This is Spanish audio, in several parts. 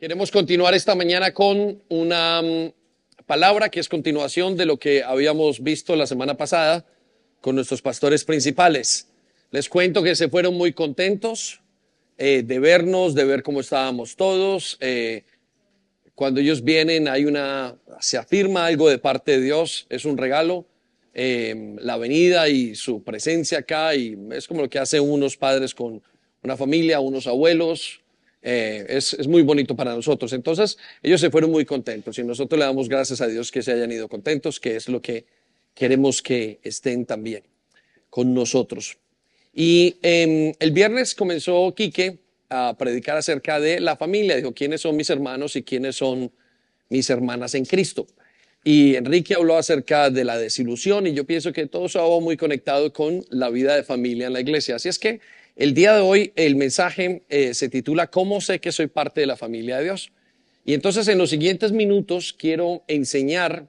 Queremos continuar esta mañana con una mm, palabra que es continuación de lo que habíamos visto la semana pasada con nuestros pastores principales. Les cuento que se fueron muy contentos eh, de vernos, de ver cómo estábamos todos. Eh, cuando ellos vienen hay una, se afirma algo de parte de Dios, es un regalo. eh, la venida y su presencia acá y es como lo que hacen unos padres con una familia, unos abuelos, eh, es, es muy bonito para nosotros. Entonces, ellos se fueron muy contentos y nosotros le damos gracias a Dios que se hayan ido contentos, que es lo que queremos que estén también con nosotros. Y eh, el viernes comenzó Quique a predicar acerca de la familia. Dijo, ¿quiénes son mis hermanos y quiénes son mis hermanas en Cristo? Y Enrique habló acerca de la desilusión y yo pienso que todo eso va muy conectado con la vida de familia en la iglesia. Así es que el día de hoy el mensaje eh, se titula ¿Cómo sé que soy parte de la familia de Dios? Y entonces en los siguientes minutos quiero enseñar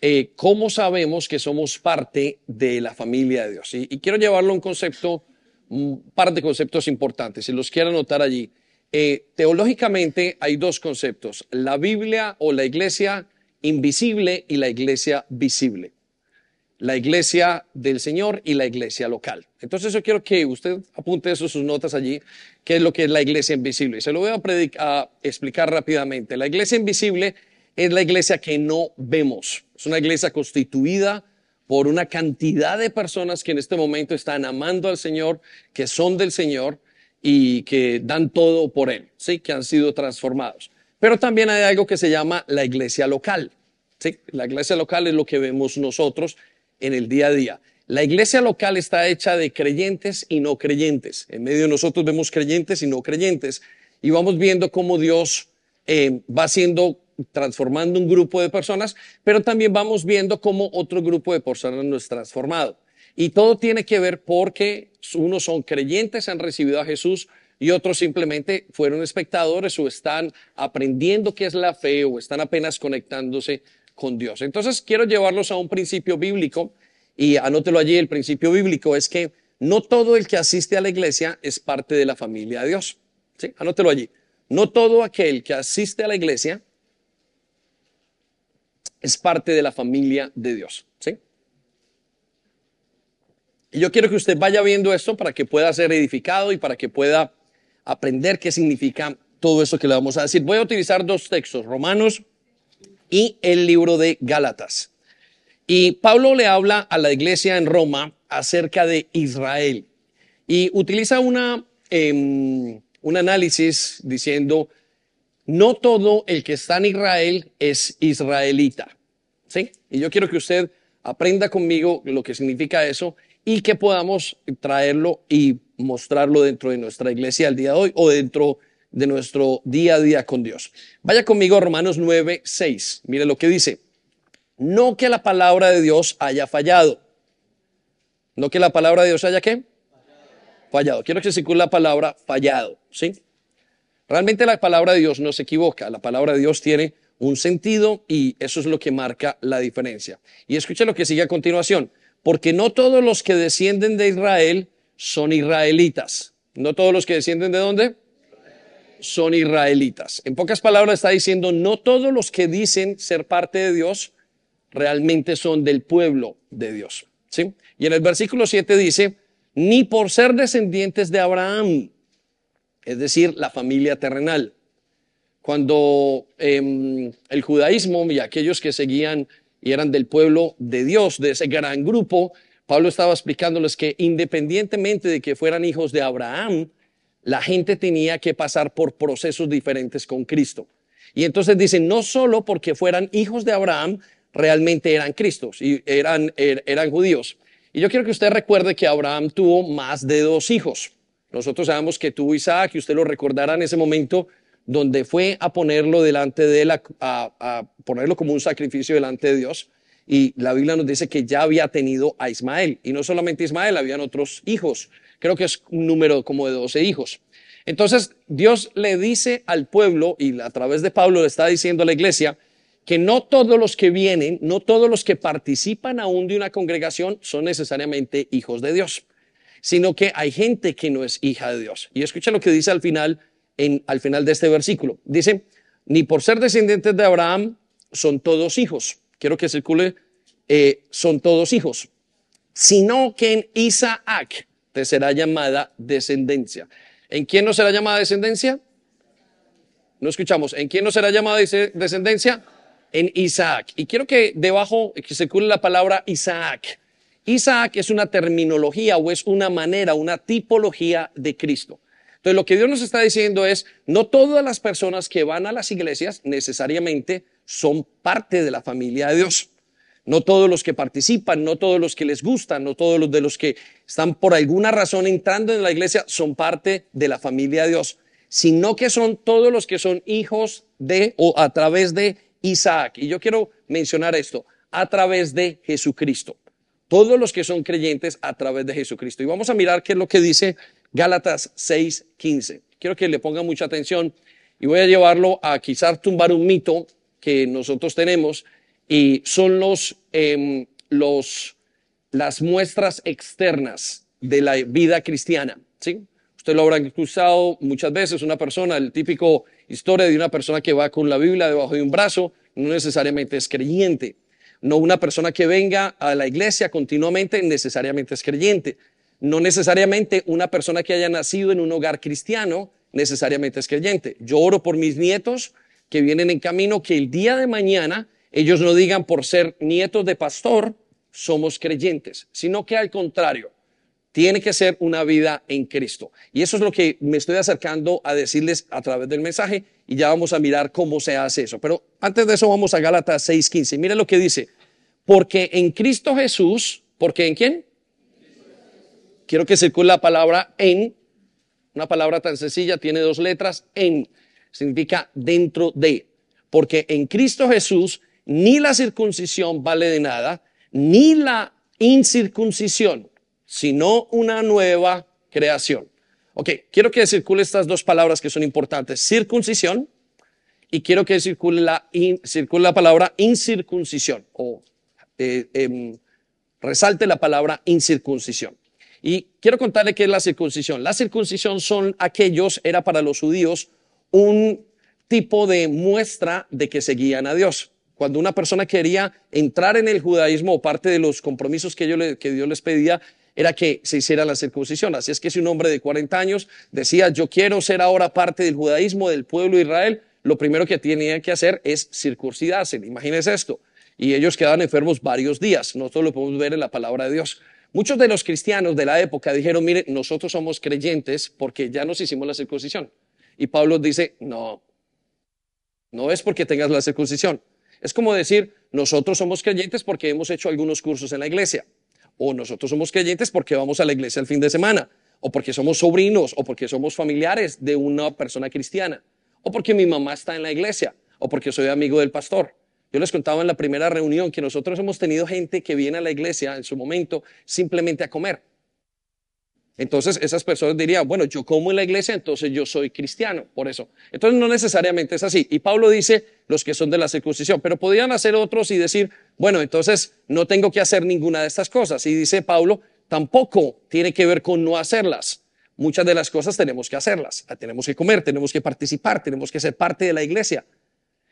eh, cómo sabemos que somos parte de la familia de Dios. Y, quiero llevarlo a un concepto, un par de conceptos importantes, si los quiero anotar allí. Eh, teológicamente hay dos conceptos, la Biblia o la iglesia invisible y la iglesia visible. La iglesia del Señor y la iglesia local. Entonces yo quiero que usted apunte eso, sus notas allí, qué es lo que es la iglesia invisible. Y se lo voy a, a explicar rápidamente. La iglesia invisible es la iglesia que no vemos. Es una iglesia constituida por una cantidad de personas que en este momento están amando al Señor, que son del Señor y que dan todo por Él, ¿sí? que han sido transformados. Pero también hay algo que se llama la iglesia local. ¿sí? La iglesia local es lo que vemos nosotros en el día a día. La iglesia local está hecha de creyentes y no creyentes. En medio de nosotros vemos creyentes y no creyentes y vamos viendo cómo Dios eh, va haciendo, transformando un grupo de personas, pero también vamos viendo cómo otro grupo de personas no es transformado. Y todo tiene que ver porque unos son creyentes, han recibido a Jesús y otros simplemente fueron espectadores o están aprendiendo qué es la fe o están apenas conectándose con Dios. Entonces quiero llevarlos a un principio bíblico y anótelo allí, el principio bíblico es que no todo el que asiste a la iglesia es parte de la familia de Dios. ¿Sí? Anótelo allí. No todo aquel que asiste a la iglesia es parte de la familia de Dios. ¿Sí? Y yo quiero que usted vaya viendo esto para que pueda ser edificado y para que pueda aprender qué significa todo eso que le vamos a decir. Voy a utilizar dos textos, Romanos y el libro de Gálatas. Y Pablo le habla a la iglesia en Roma acerca de Israel y utiliza una, eh, un análisis diciendo, no todo el que está en Israel es israelita. ¿Sí? Y yo quiero que usted aprenda conmigo lo que significa eso y que podamos traerlo y mostrarlo dentro de nuestra iglesia al día de hoy o dentro de nuestro día a día con Dios. Vaya conmigo a Romanos 9, 6. Mire lo que dice. No que la palabra de Dios haya fallado. No que la palabra de Dios haya qué? Fallado. Quiero que circule la palabra fallado, ¿sí? Realmente la palabra de Dios no se equivoca. La palabra de Dios tiene un sentido y eso es lo que marca la diferencia. Y escuche lo que sigue a continuación. Porque no todos los que descienden de Israel son israelitas. No todos los que descienden de dónde? Son israelitas. En pocas palabras está diciendo, no todos los que dicen ser parte de Dios realmente son del pueblo de Dios. ¿sí? Y en el versículo 7 dice, ni por ser descendientes de Abraham, es decir, la familia terrenal. Cuando eh, el judaísmo y aquellos que seguían y eran del pueblo de Dios, de ese gran grupo, Pablo estaba explicándoles que independientemente de que fueran hijos de Abraham, la gente tenía que pasar por procesos diferentes con Cristo. Y entonces dicen, no solo porque fueran hijos de Abraham, realmente eran Cristos y eran, er, eran judíos. Y yo quiero que usted recuerde que Abraham tuvo más de dos hijos. Nosotros sabemos que tuvo Isaac y usted lo recordará en ese momento donde fue a ponerlo delante de él, a, a, ponerlo como un sacrificio delante de Dios. Y la Biblia nos dice que ya había tenido a Ismael. Y no solamente Ismael, habían otros hijos. Creo que es un número como de 12 hijos. Entonces Dios le dice al pueblo, y a través de Pablo le está diciendo a la iglesia, que no todos los que vienen, no todos los que participan aún de una congregación son necesariamente hijos de Dios, sino que hay gente que no es hija de Dios. Y escucha lo que dice al final, en, al final de este versículo. Dice, ni por ser descendientes de Abraham son todos hijos. Quiero que circule, eh, son todos hijos, sino que en Isaac te será llamada descendencia. ¿En quién no será llamada descendencia? No escuchamos. ¿En quién no será llamada descendencia? En Isaac. Y quiero que debajo que circule la palabra Isaac. Isaac es una terminología o es una manera, una tipología de Cristo. Entonces, lo que Dios nos está diciendo es, no todas las personas que van a las iglesias necesariamente son parte de la familia de Dios. No todos los que participan, no todos los que les gustan, no todos los de los que están por alguna razón entrando en la iglesia son parte de la familia de Dios, sino que son todos los que son hijos de o a través de Isaac. Y yo quiero mencionar esto, a través de Jesucristo. Todos los que son creyentes a través de Jesucristo. Y vamos a mirar qué es lo que dice Gálatas 6:15. Quiero que le ponga mucha atención y voy a llevarlo a quizás tumbar un mito que nosotros tenemos y son los, em, los, las muestras externas de la vida cristiana. ¿sí? Usted lo habrá escuchado muchas veces, una persona, el típico historia de una persona que va con la Biblia debajo de un brazo, no necesariamente es creyente. No una persona que venga a la iglesia continuamente necesariamente es creyente. No necesariamente una persona que haya nacido en un hogar cristiano necesariamente es creyente. Yo oro por mis nietos que vienen en camino que el día de mañana ellos no digan por ser nietos de pastor somos creyentes, sino que al contrario, tiene que ser una vida en Cristo. Y eso es lo que me estoy acercando a decirles a través del mensaje y ya vamos a mirar cómo se hace eso. Pero antes de eso vamos a Gálatas 6:15. Mire lo que dice, porque en Cristo Jesús, ¿porque en quién? quiero que circule la palabra en, una palabra tan sencilla, tiene dos letras, en, significa dentro de, porque en Cristo Jesús ni la circuncisión vale de nada, ni la incircuncisión, sino una nueva creación. Ok, quiero que circule estas dos palabras que son importantes, circuncisión, y quiero que circule la, circule la palabra incircuncisión, o eh, em, resalte la palabra incircuncisión. Y quiero contarle qué es la circuncisión. La circuncisión son aquellos, era para los judíos, un tipo de muestra de que seguían a Dios. Cuando una persona quería entrar en el judaísmo parte de los compromisos que, que Dios les pedía, era que se hiciera la circuncisión. Así es que si un hombre de 40 años decía, yo quiero ser ahora parte del judaísmo, del pueblo de Israel, lo primero que tenía que hacer es circuncidarse. Imagínense esto. Y ellos quedaban enfermos varios días. Nosotros lo podemos ver en la palabra de Dios. Muchos de los cristianos de la época dijeron, mire, nosotros somos creyentes porque ya nos hicimos la circuncisión. Y Pablo dice, no, no es porque tengas la circuncisión. Es como decir, nosotros somos creyentes porque hemos hecho algunos cursos en la iglesia. O nosotros somos creyentes porque vamos a la iglesia el fin de semana. O porque somos sobrinos. O porque somos familiares de una persona cristiana. O porque mi mamá está en la iglesia. O porque soy amigo del pastor. Yo les contaba en la primera reunión que nosotros hemos tenido gente que viene a la iglesia en su momento simplemente a comer. Entonces esas personas dirían, bueno, yo como en la iglesia, entonces yo soy cristiano, por eso. Entonces no necesariamente es así. Y Pablo dice los que son de la circuncisión, pero podrían hacer otros y decir, bueno, entonces no tengo que hacer ninguna de estas cosas. Y dice Pablo, tampoco tiene que ver con no hacerlas. Muchas de las cosas tenemos que hacerlas. Tenemos que comer, tenemos que participar, tenemos que ser parte de la iglesia.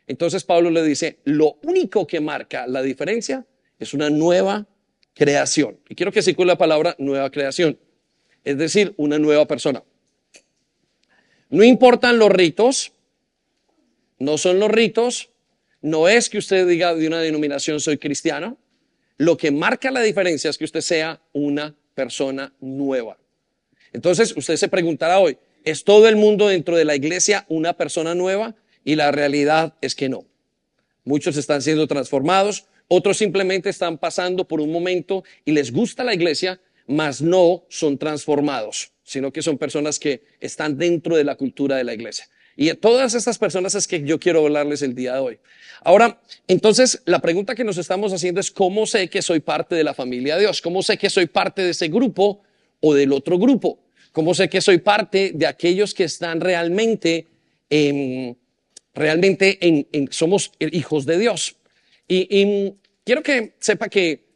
Entonces Pablo le dice, lo único que marca la diferencia es una nueva creación. Y quiero que circule la palabra nueva creación, es decir, una nueva persona. No importan los ritos, no son los ritos, no es que usted diga de una denominación soy cristiano, lo que marca la diferencia es que usted sea una persona nueva. Entonces usted se preguntará hoy, ¿es todo el mundo dentro de la iglesia una persona nueva? y la realidad es que no. Muchos están siendo transformados, otros simplemente están pasando por un momento y les gusta la iglesia, mas no son transformados, sino que son personas que están dentro de la cultura de la iglesia. Y a todas estas personas es que yo quiero hablarles el día de hoy. Ahora, entonces, la pregunta que nos estamos haciendo es, ¿cómo sé que soy parte de la familia de Dios? ¿Cómo sé que soy parte de ese grupo o del otro grupo? ¿Cómo sé que soy parte de aquellos que están realmente en realmente somos hijos de Dios. Y, quiero que sepa que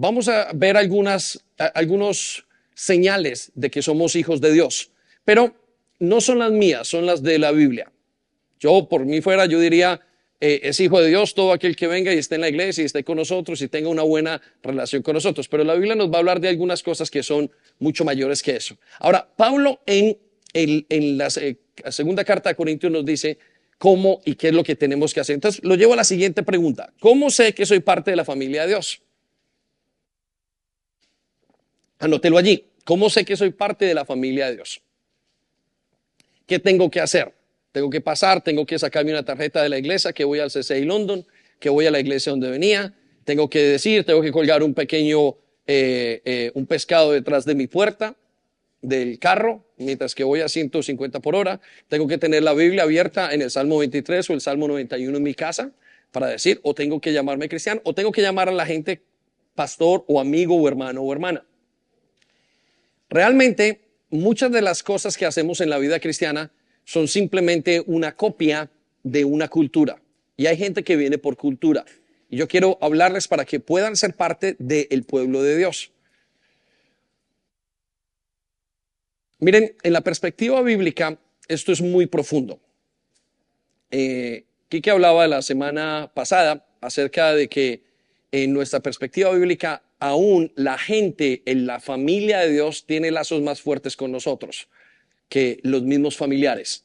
vamos a ver algunas algunos señales de que somos hijos de Dios, pero no son las mías, son las de la Biblia. Yo, por mí fuera, yo diría, eh, es hijo de Dios todo aquel que venga y esté en la iglesia y esté con nosotros y tenga una buena relación con nosotros. Pero la Biblia nos va a hablar de algunas cosas que son mucho mayores que eso. Ahora, Pablo en, en la segunda carta de Corintios nos dice cómo y qué es lo que tenemos que hacer. Entonces, lo llevo a la siguiente pregunta. ¿Cómo sé que soy parte de la familia de Dios? Anótelo allí. ¿Cómo sé que soy parte de la familia de Dios? ¿Qué tengo que hacer? Tengo que pasar, tengo que sacarme una tarjeta de la iglesia, que voy al CCI London, que voy a la iglesia donde venía. Tengo que decir, tengo que colgar un pequeño, eh, eh, un pescado detrás de mi puerta del carro, mientras que voy a 150 por hora. Tengo que tener la Biblia abierta en el Salmo 23 o el Salmo 91 en mi casa para decir, o tengo que llamarme cristiano, o tengo que llamar a la gente pastor o amigo o hermano o hermana. Realmente, muchas de las cosas que hacemos en la vida cristiana son simplemente una copia de una cultura. Y hay gente que viene por cultura. Y yo quiero hablarles para que puedan ser parte del pueblo de Dios. Miren, en la perspectiva bíblica, esto es muy profundo. Eh, Quique hablaba la semana pasada acerca de que en nuestra perspectiva bíblica, aún la gente en la familia de Dios tiene lazos más fuertes con nosotros que los mismos familiares.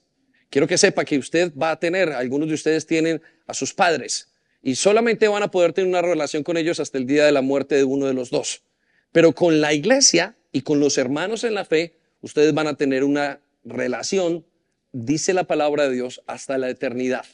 Quiero que sepa que usted va a tener, algunos de ustedes tienen a sus padres y solamente van a poder tener una relación con ellos hasta el día de la muerte de uno de los dos. Pero con la iglesia y con los hermanos en la fe, ustedes van a tener una relación, dice la palabra de Dios, hasta la eternidad.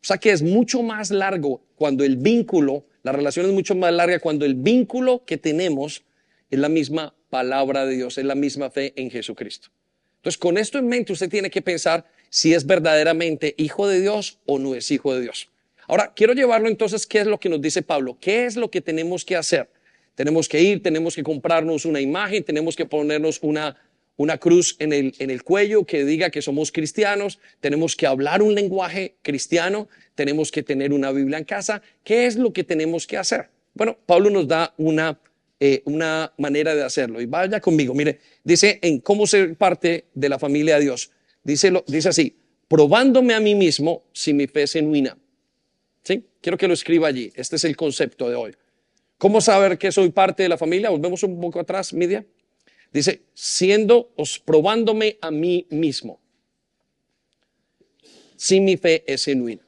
O sea que es mucho más largo cuando el vínculo, la relación es mucho más larga cuando el vínculo que tenemos es la misma palabra de Dios, es la misma fe en Jesucristo. Entonces, con esto en mente, usted tiene que pensar si es verdaderamente hijo de Dios o no es hijo de Dios. Ahora, quiero llevarlo entonces, ¿qué es lo que nos dice Pablo? ¿Qué es lo que tenemos que hacer? Tenemos que ir, tenemos que comprarnos una imagen, tenemos que ponernos una, una cruz en el, en el cuello que diga que somos cristianos, tenemos que hablar un lenguaje cristiano, tenemos que tener una Biblia en casa. ¿Qué es lo que tenemos que hacer? Bueno, Pablo nos da una eh, una manera de hacerlo. Y vaya conmigo, mire, dice en cómo ser parte de la familia de Dios. Dice, lo, dice así, probándome a mí mismo si mi fe es genuina. ¿Sí? Quiero que lo escriba allí. Este es el concepto de hoy. ¿Cómo saber que soy parte de la familia? Volvemos un poco atrás, media. Dice, siendo, os probándome a mí mismo. Si mi fe es genuina.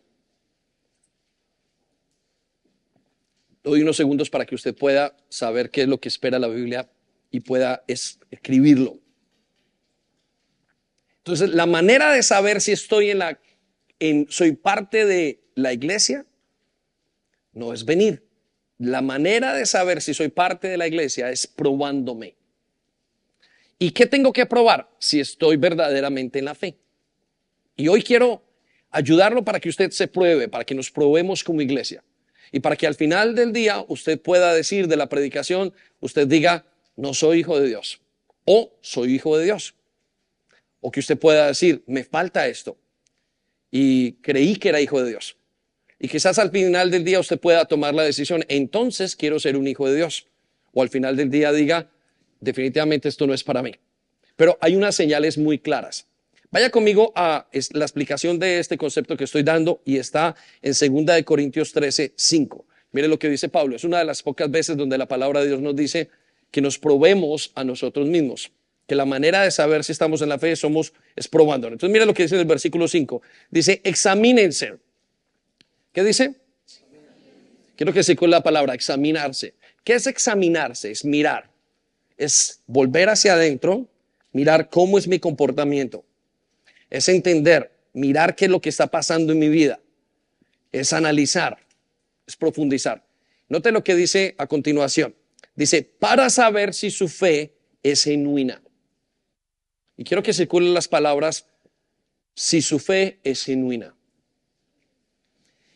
doy unos segundos para que usted pueda saber qué es lo que espera la Biblia y pueda escribirlo. Entonces, la manera de saber si estoy en la, en, soy parte de la iglesia, no es venir. La manera de saber si soy parte de la iglesia es probándome. ¿Y qué tengo que probar? Si estoy verdaderamente en la fe. Y hoy quiero ayudarlo para que usted se pruebe, para que nos probemos como iglesia. Y para que al final del día usted pueda decir de la predicación, usted diga, no soy hijo de Dios o soy hijo de Dios. O que usted pueda decir, me falta esto y creí que era hijo de Dios. Y quizás al final del día usted pueda tomar la decisión, entonces quiero ser un hijo de Dios. O al final del día diga, definitivamente esto no es para mí. Pero hay unas señales muy claras. Vaya conmigo a la explicación de este concepto que estoy dando y está en 2 de Corintios 13, 5. Mire lo que dice Pablo. Es una de las pocas veces donde la palabra de Dios nos dice que nos probemos a nosotros mismos. Que la manera de saber si estamos en la fe somos es probando. Entonces mire lo que dice en el versículo 5. Dice, examínense. ¿Qué dice? Quiero que se con la palabra examinarse. ¿Qué es examinarse? Es mirar. Es volver hacia adentro, mirar cómo es mi comportamiento es entender, mirar qué es lo que está pasando en mi vida, es analizar, es profundizar. Note lo que dice a continuación. Dice, para saber si su fe es genuina. Y quiero que circulen las palabras, si su fe es genuina.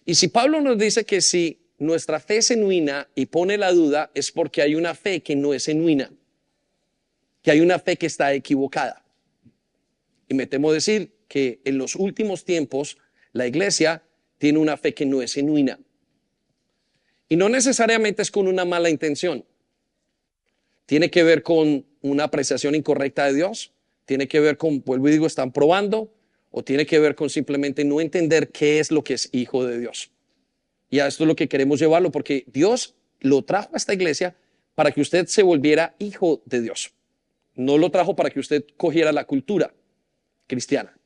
Y si Pablo nos dice que si nuestra fe es genuina y pone la duda, es porque hay una fe que no es genuina, que hay una fe que está equivocada. Y me temo decir que en los últimos tiempos la iglesia tiene una fe que no es genuina. Y no necesariamente es con una mala intención. Tiene que ver con una apreciación incorrecta de Dios. Tiene que ver con, vuelvo y digo, están probando o tiene que ver con simplemente no entender qué es lo que es hijo de Dios. Y a esto es lo que queremos llevarlo, porque Dios lo trajo a esta iglesia para que usted se volviera hijo de Dios. No lo trajo para que usted cogiera la cultura cristiana.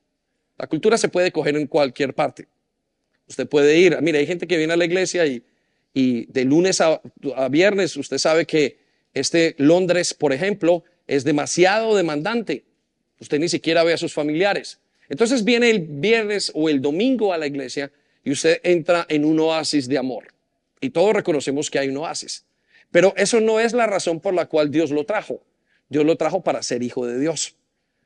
La cultura se puede coger en cualquier parte. Usted puede ir, mire, hay gente que viene a la iglesia y, de lunes a viernes, usted sabe que este Londres, por ejemplo, es demasiado demandante. Usted ni siquiera ve a sus familiares. Entonces viene el viernes o el domingo a la iglesia y usted entra en un oasis de amor. Y todos reconocemos que hay un oasis. Pero eso no es la razón por la cual Dios lo trajo. Dios lo trajo para ser hijo de Dios.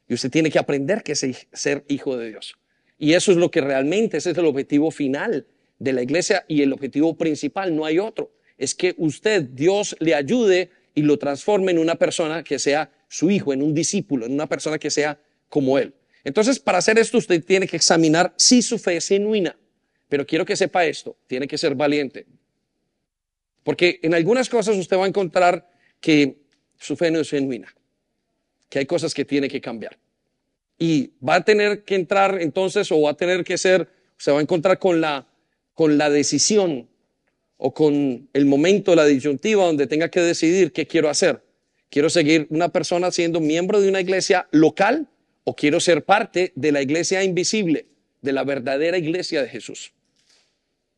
Y usted tiene que aprender que es ser hijo de Dios. Y eso es lo que realmente, ese es el objetivo final de la iglesia y el objetivo principal, no hay otro. Es que usted, Dios, le ayude y lo transforme en una persona que sea su hijo, en un discípulo, en una persona que sea como él. Entonces, para hacer esto, usted tiene que examinar si su fe es genuina. Pero quiero que sepa esto, tiene que ser valiente. Porque en algunas cosas usted va a encontrar que su fe no es genuina, que hay cosas que tiene que cambiar. Y va a tener que entrar entonces o va a tener que ser, se va a encontrar con la, con la decisión o con el momento, la disyuntiva donde tenga que decidir qué quiero hacer. ¿Quiero seguir una persona siendo miembro de una iglesia local o quiero ser parte de la iglesia invisible, de la verdadera iglesia de Jesús?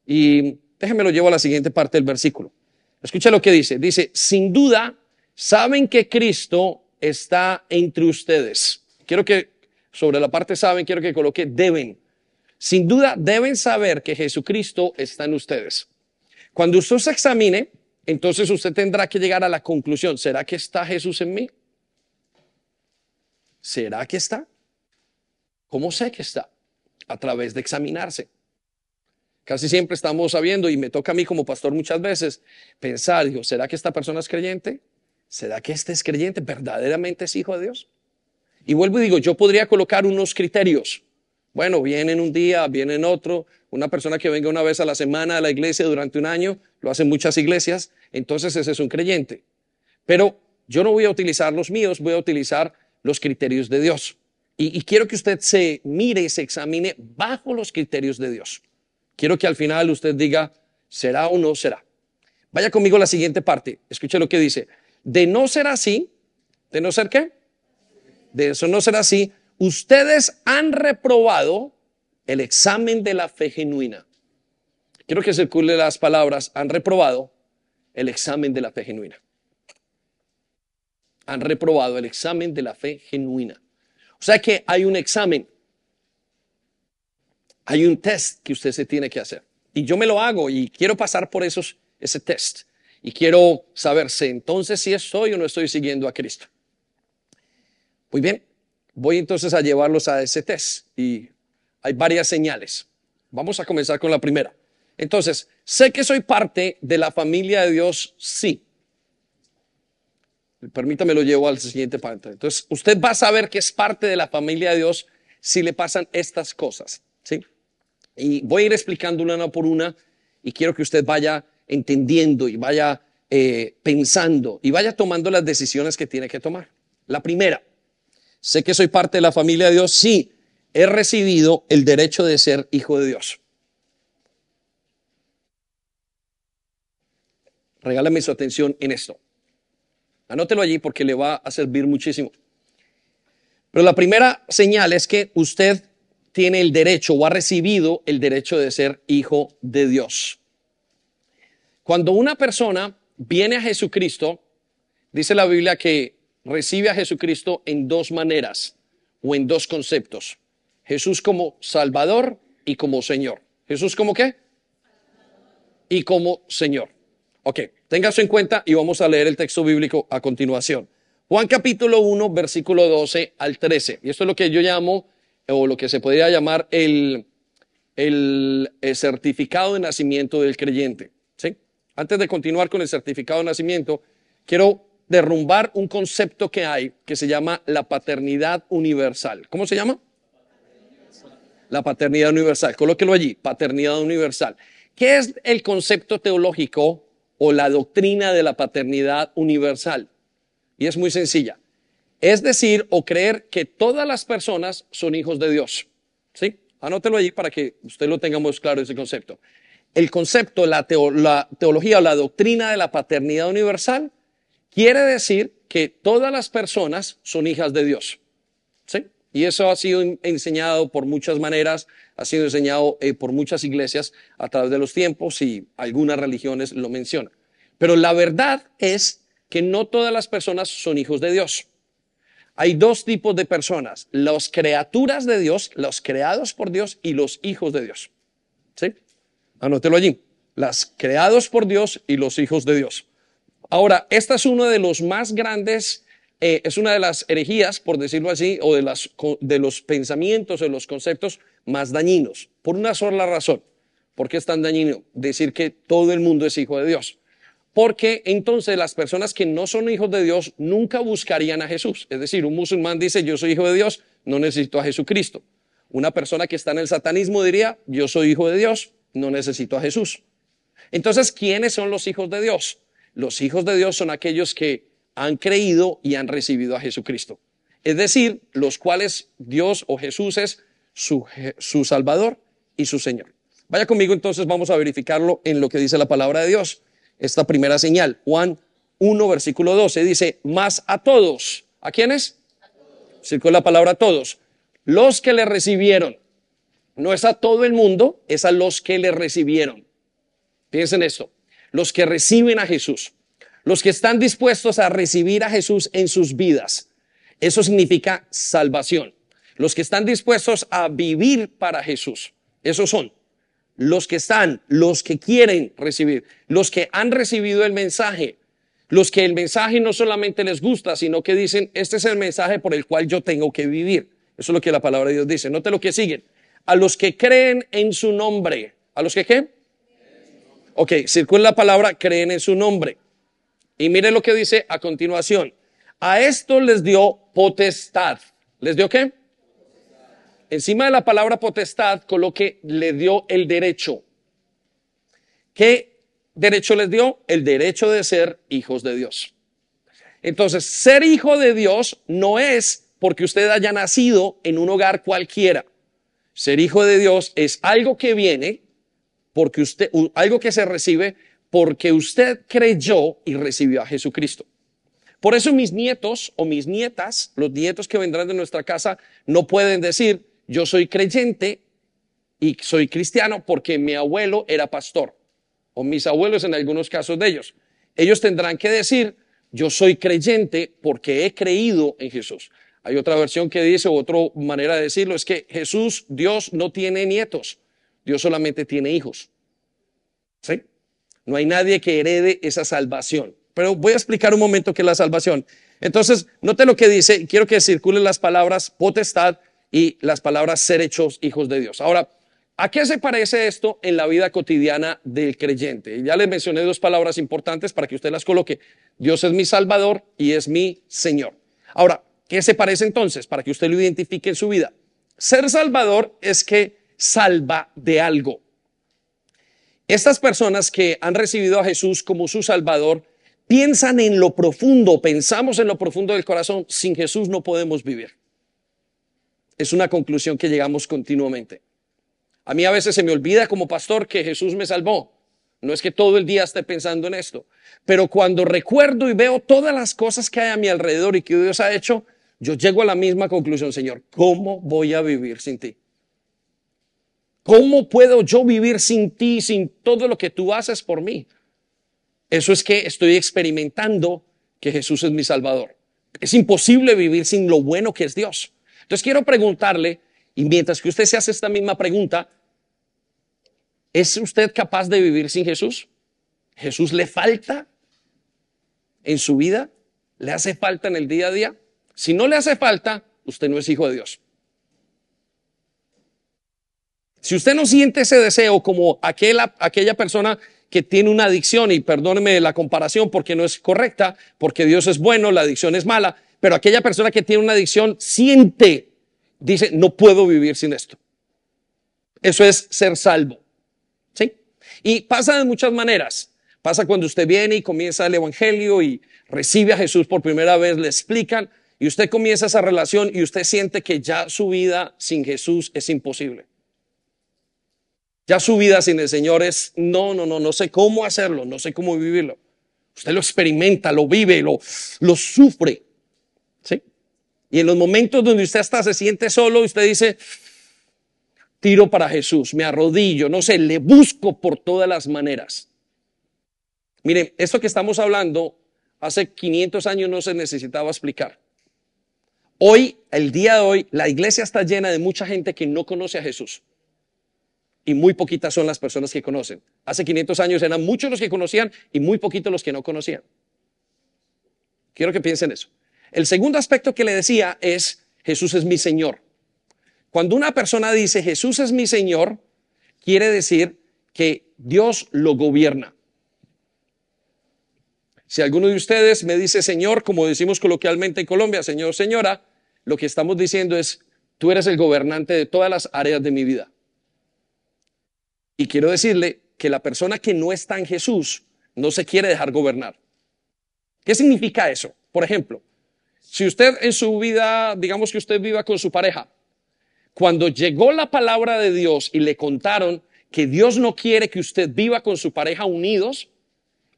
Y déjenme lo llevo a la siguiente parte del versículo. Escucha lo que dice. Dice, sin duda, saben que Cristo está entre ustedes. Quiero que, sobre la parte saben, quiero que coloque deben. Sin duda, deben saber que Jesucristo está en ustedes. Cuando usted se examine, entonces usted tendrá que llegar a la conclusión, ¿será que está Jesús en mí? ¿Será que está? ¿Cómo sé que está? A través de examinarse. Casi siempre estamos sabiendo, y me toca a mí como pastor muchas veces, pensar, digo, ¿será que esta persona es creyente? ¿Será que este es creyente? ¿Verdaderamente es hijo de Dios? Y vuelvo y digo, yo podría colocar unos criterios. Bueno, vienen un día, vienen otro. Una persona que venga una vez a la semana a la iglesia durante un año, lo hacen muchas iglesias, entonces ese es un creyente. Pero yo no voy a utilizar los míos, voy a utilizar los criterios de Dios. Y, y quiero que usted se mire y se examine bajo los criterios de Dios. Quiero que al final usted diga, ¿será o no será? Vaya conmigo a la siguiente parte. Escuche lo que dice. De no ser así, ¿de no ser qué? De eso no ser así, ustedes han reprobado el examen de la fe genuina. Quiero que circule las palabras, han reprobado el examen de la fe genuina. Han reprobado el examen de la fe genuina. O sea que hay un examen hay un test que usted se tiene que hacer. Y yo me lo hago y quiero pasar por esos, ese test. Y quiero saber si entonces si estoy o no estoy siguiendo a Cristo. Muy bien, voy entonces a llevarlos a ese test. Y hay varias señales. Vamos a comenzar con la primera. Entonces, sé que soy parte de la familia de Dios, sí. Permítame lo llevo al siguiente parte. Entonces, usted va a saber que es parte de la familia de Dios si le pasan estas cosas, ¿sí? Y voy a ir explicando una por una y quiero que usted vaya entendiendo y vaya eh, pensando y vaya tomando las decisiones que tiene que tomar. La primera, sé que soy parte de la familia de Dios, sí, he recibido el derecho de ser hijo de Dios. Regálame su atención en esto. Anótelo allí porque le va a servir muchísimo. Pero la primera señal es que usted tiene el derecho o ha recibido el derecho de ser hijo de Dios. Cuando una persona viene a Jesucristo, dice la Biblia que recibe a Jesucristo en dos maneras o en dos conceptos. Jesús como Salvador y como Señor. ¿Jesús como qué? Y como Señor. Ok, tenga eso en cuenta y vamos a leer el texto bíblico a continuación. Juan capítulo 1, versículo 12 al 13. Y esto es lo que yo llamo o lo que se podría llamar el, el, certificado de nacimiento del creyente. Antes de continuar con el certificado de nacimiento, quiero derrumbar un concepto que hay que se llama la paternidad universal. ¿Cómo se llama? La paternidad universal. Colóquelo allí, paternidad universal. ¿Qué es el concepto teológico o la doctrina de la paternidad universal? Y es muy sencilla. Es decir, o creer que todas las personas son hijos de Dios. ¿Sí? Anótelo allí para que usted lo tenga más claro ese concepto. El concepto, la, la teología o la doctrina de la paternidad universal quiere decir que todas las personas son hijas de Dios. ¿Sí? Y eso ha sido enseñado por muchas maneras, ha sido enseñado eh, por muchas iglesias a través de los tiempos y algunas religiones lo mencionan. Pero la verdad es que no todas las personas son hijos de Dios. Hay dos tipos de personas, las criaturas de Dios, los creados por Dios y los hijos de Dios. ¿Sí? Anótelo allí. Las creados por Dios y los hijos de Dios. Ahora, esta es uno de los más grandes, eh, es una de las herejías, por decirlo así, o de, de los pensamientos, de los conceptos más dañinos, por una sola razón. ¿Por qué es tan dañino decir que todo el mundo es hijo de Dios? Porque entonces las personas que no son hijos de Dios nunca buscarían a Jesús. Es decir, un musulmán dice, yo soy hijo de Dios, no necesito a Jesucristo. Una persona que está en el satanismo diría, yo soy hijo de Dios, no necesito a Jesús. Entonces, ¿quiénes son los hijos de Dios? Los hijos de Dios son aquellos que han creído y han recibido a Jesucristo. Es decir, los cuales Dios o Jesús es su, su Salvador y su Señor. Vaya conmigo entonces, vamos a verificarlo en lo que dice la palabra de Dios esta primera señal. Juan 1, versículo 12 dice, más a todos. ¿A quiénes? Circula la palabra a todos. Los que le recibieron. No es a todo el mundo, es a los que le recibieron. Piensen esto. Los que reciben a Jesús. Los que están dispuestos a recibir a Jesús en sus vidas. Eso significa salvación. Los que están dispuestos a vivir para Jesús. Esos son los que están, los que quieren recibir, los que han recibido el mensaje, los que el mensaje no solamente les gusta, sino que dicen, este es el mensaje por el cual yo tengo que vivir. Eso es lo que la palabra de Dios dice. Note lo que siguen. A los que creen en su nombre. ¿A los que qué? Ok, circula la palabra creen en su nombre. Y mire lo que dice a continuación. A esto les dio potestad. ¿Les dio qué? Encima de la palabra potestad coloque le dio el derecho. ¿Qué derecho les dio? El derecho de ser hijos de Dios. Entonces, ser hijo de Dios no es porque usted haya nacido en un hogar cualquiera. Ser hijo de Dios es algo que viene porque usted, algo que se recibe porque usted creyó y recibió a Jesucristo. Por eso mis nietos o mis nietas, los nietos que vendrán de nuestra casa, no pueden decir, yo soy creyente y soy cristiano porque mi abuelo era pastor, o mis abuelos en algunos casos de ellos. Ellos tendrán que decir, yo soy creyente porque he creído en Jesús. Hay otra versión que dice, o otra manera de decirlo, es que Jesús, Dios no tiene nietos, Dios solamente tiene hijos. ¿Sí? No hay nadie que herede esa salvación. Pero voy a explicar un momento qué es la salvación. Entonces, note lo que dice, quiero que circulen las palabras potestad, y las palabras ser hechos hijos de Dios. Ahora, ¿a qué se parece esto en la vida cotidiana del creyente? Ya les mencioné dos palabras importantes para que usted las coloque. Dios es mi Salvador y es mi Señor. Ahora, ¿qué se parece entonces para que usted lo identifique en su vida? Ser Salvador es que salva de algo. Estas personas que han recibido a Jesús como su Salvador piensan en lo profundo, pensamos en lo profundo del corazón. Sin Jesús no podemos vivir. Es una conclusión que llegamos continuamente. A mí a veces se me olvida como pastor que Jesús me salvó. No es que todo el día esté pensando en esto, pero cuando recuerdo y veo todas las cosas que hay a mi alrededor y que Dios ha hecho, yo llego a la misma conclusión, Señor, ¿cómo voy a vivir sin ti? ¿Cómo puedo yo vivir sin ti, sin todo lo que tú haces por mí? Eso es que estoy experimentando que Jesús es mi Salvador. Es imposible vivir sin lo bueno que es Dios. Entonces quiero preguntarle, y mientras que usted se hace esta misma pregunta, ¿es usted capaz de vivir sin Jesús? ¿Jesús le falta en su vida? ¿Le hace falta en el día a día? Si no le hace falta, usted no es hijo de Dios. Si usted no siente ese deseo como aquella, persona que tiene una adicción, y perdóneme la comparación porque no es correcta, porque Dios es bueno, la adicción es mala, pero aquella persona que tiene una adicción siente, dice, no puedo vivir sin esto. Eso es ser salvo. ¿Sí? Y pasa de muchas maneras. Pasa cuando usted viene y comienza el Evangelio y recibe a Jesús por primera vez, le explican y usted comienza esa relación y usted siente que ya su vida sin Jesús es imposible. Ya su vida sin el Señor es, no, no, no, no sé cómo hacerlo, no sé cómo vivirlo. Usted lo experimenta, lo vive, lo, lo sufre. ¿Sí? Y en los momentos donde usted está, se siente solo, usted dice, tiro para Jesús, me arrodillo, no sé, le busco por todas las maneras. Miren, esto que estamos hablando hace 500 años no se necesitaba explicar. Hoy, el día de hoy, la iglesia está llena de mucha gente que no conoce a Jesús. Y muy poquitas son las personas que conocen. Hace 500 años eran muchos los que conocían y muy poquitos los que no conocían. Quiero que piensen eso. El segundo aspecto que le decía es, Jesús es mi Señor. Cuando una persona dice, Jesús es mi Señor, quiere decir que Dios lo gobierna. Si alguno de ustedes me dice Señor, como decimos coloquialmente en Colombia, Señor, señora, lo que estamos diciendo es, tú eres el gobernante de todas las áreas de mi vida. Y quiero decirle que la persona que no está en Jesús no se quiere dejar gobernar. ¿Qué significa eso? Por ejemplo, si usted en su vida, digamos que usted viva con su pareja, cuando llegó la palabra de Dios y le contaron que Dios no quiere que usted viva con su pareja unidos,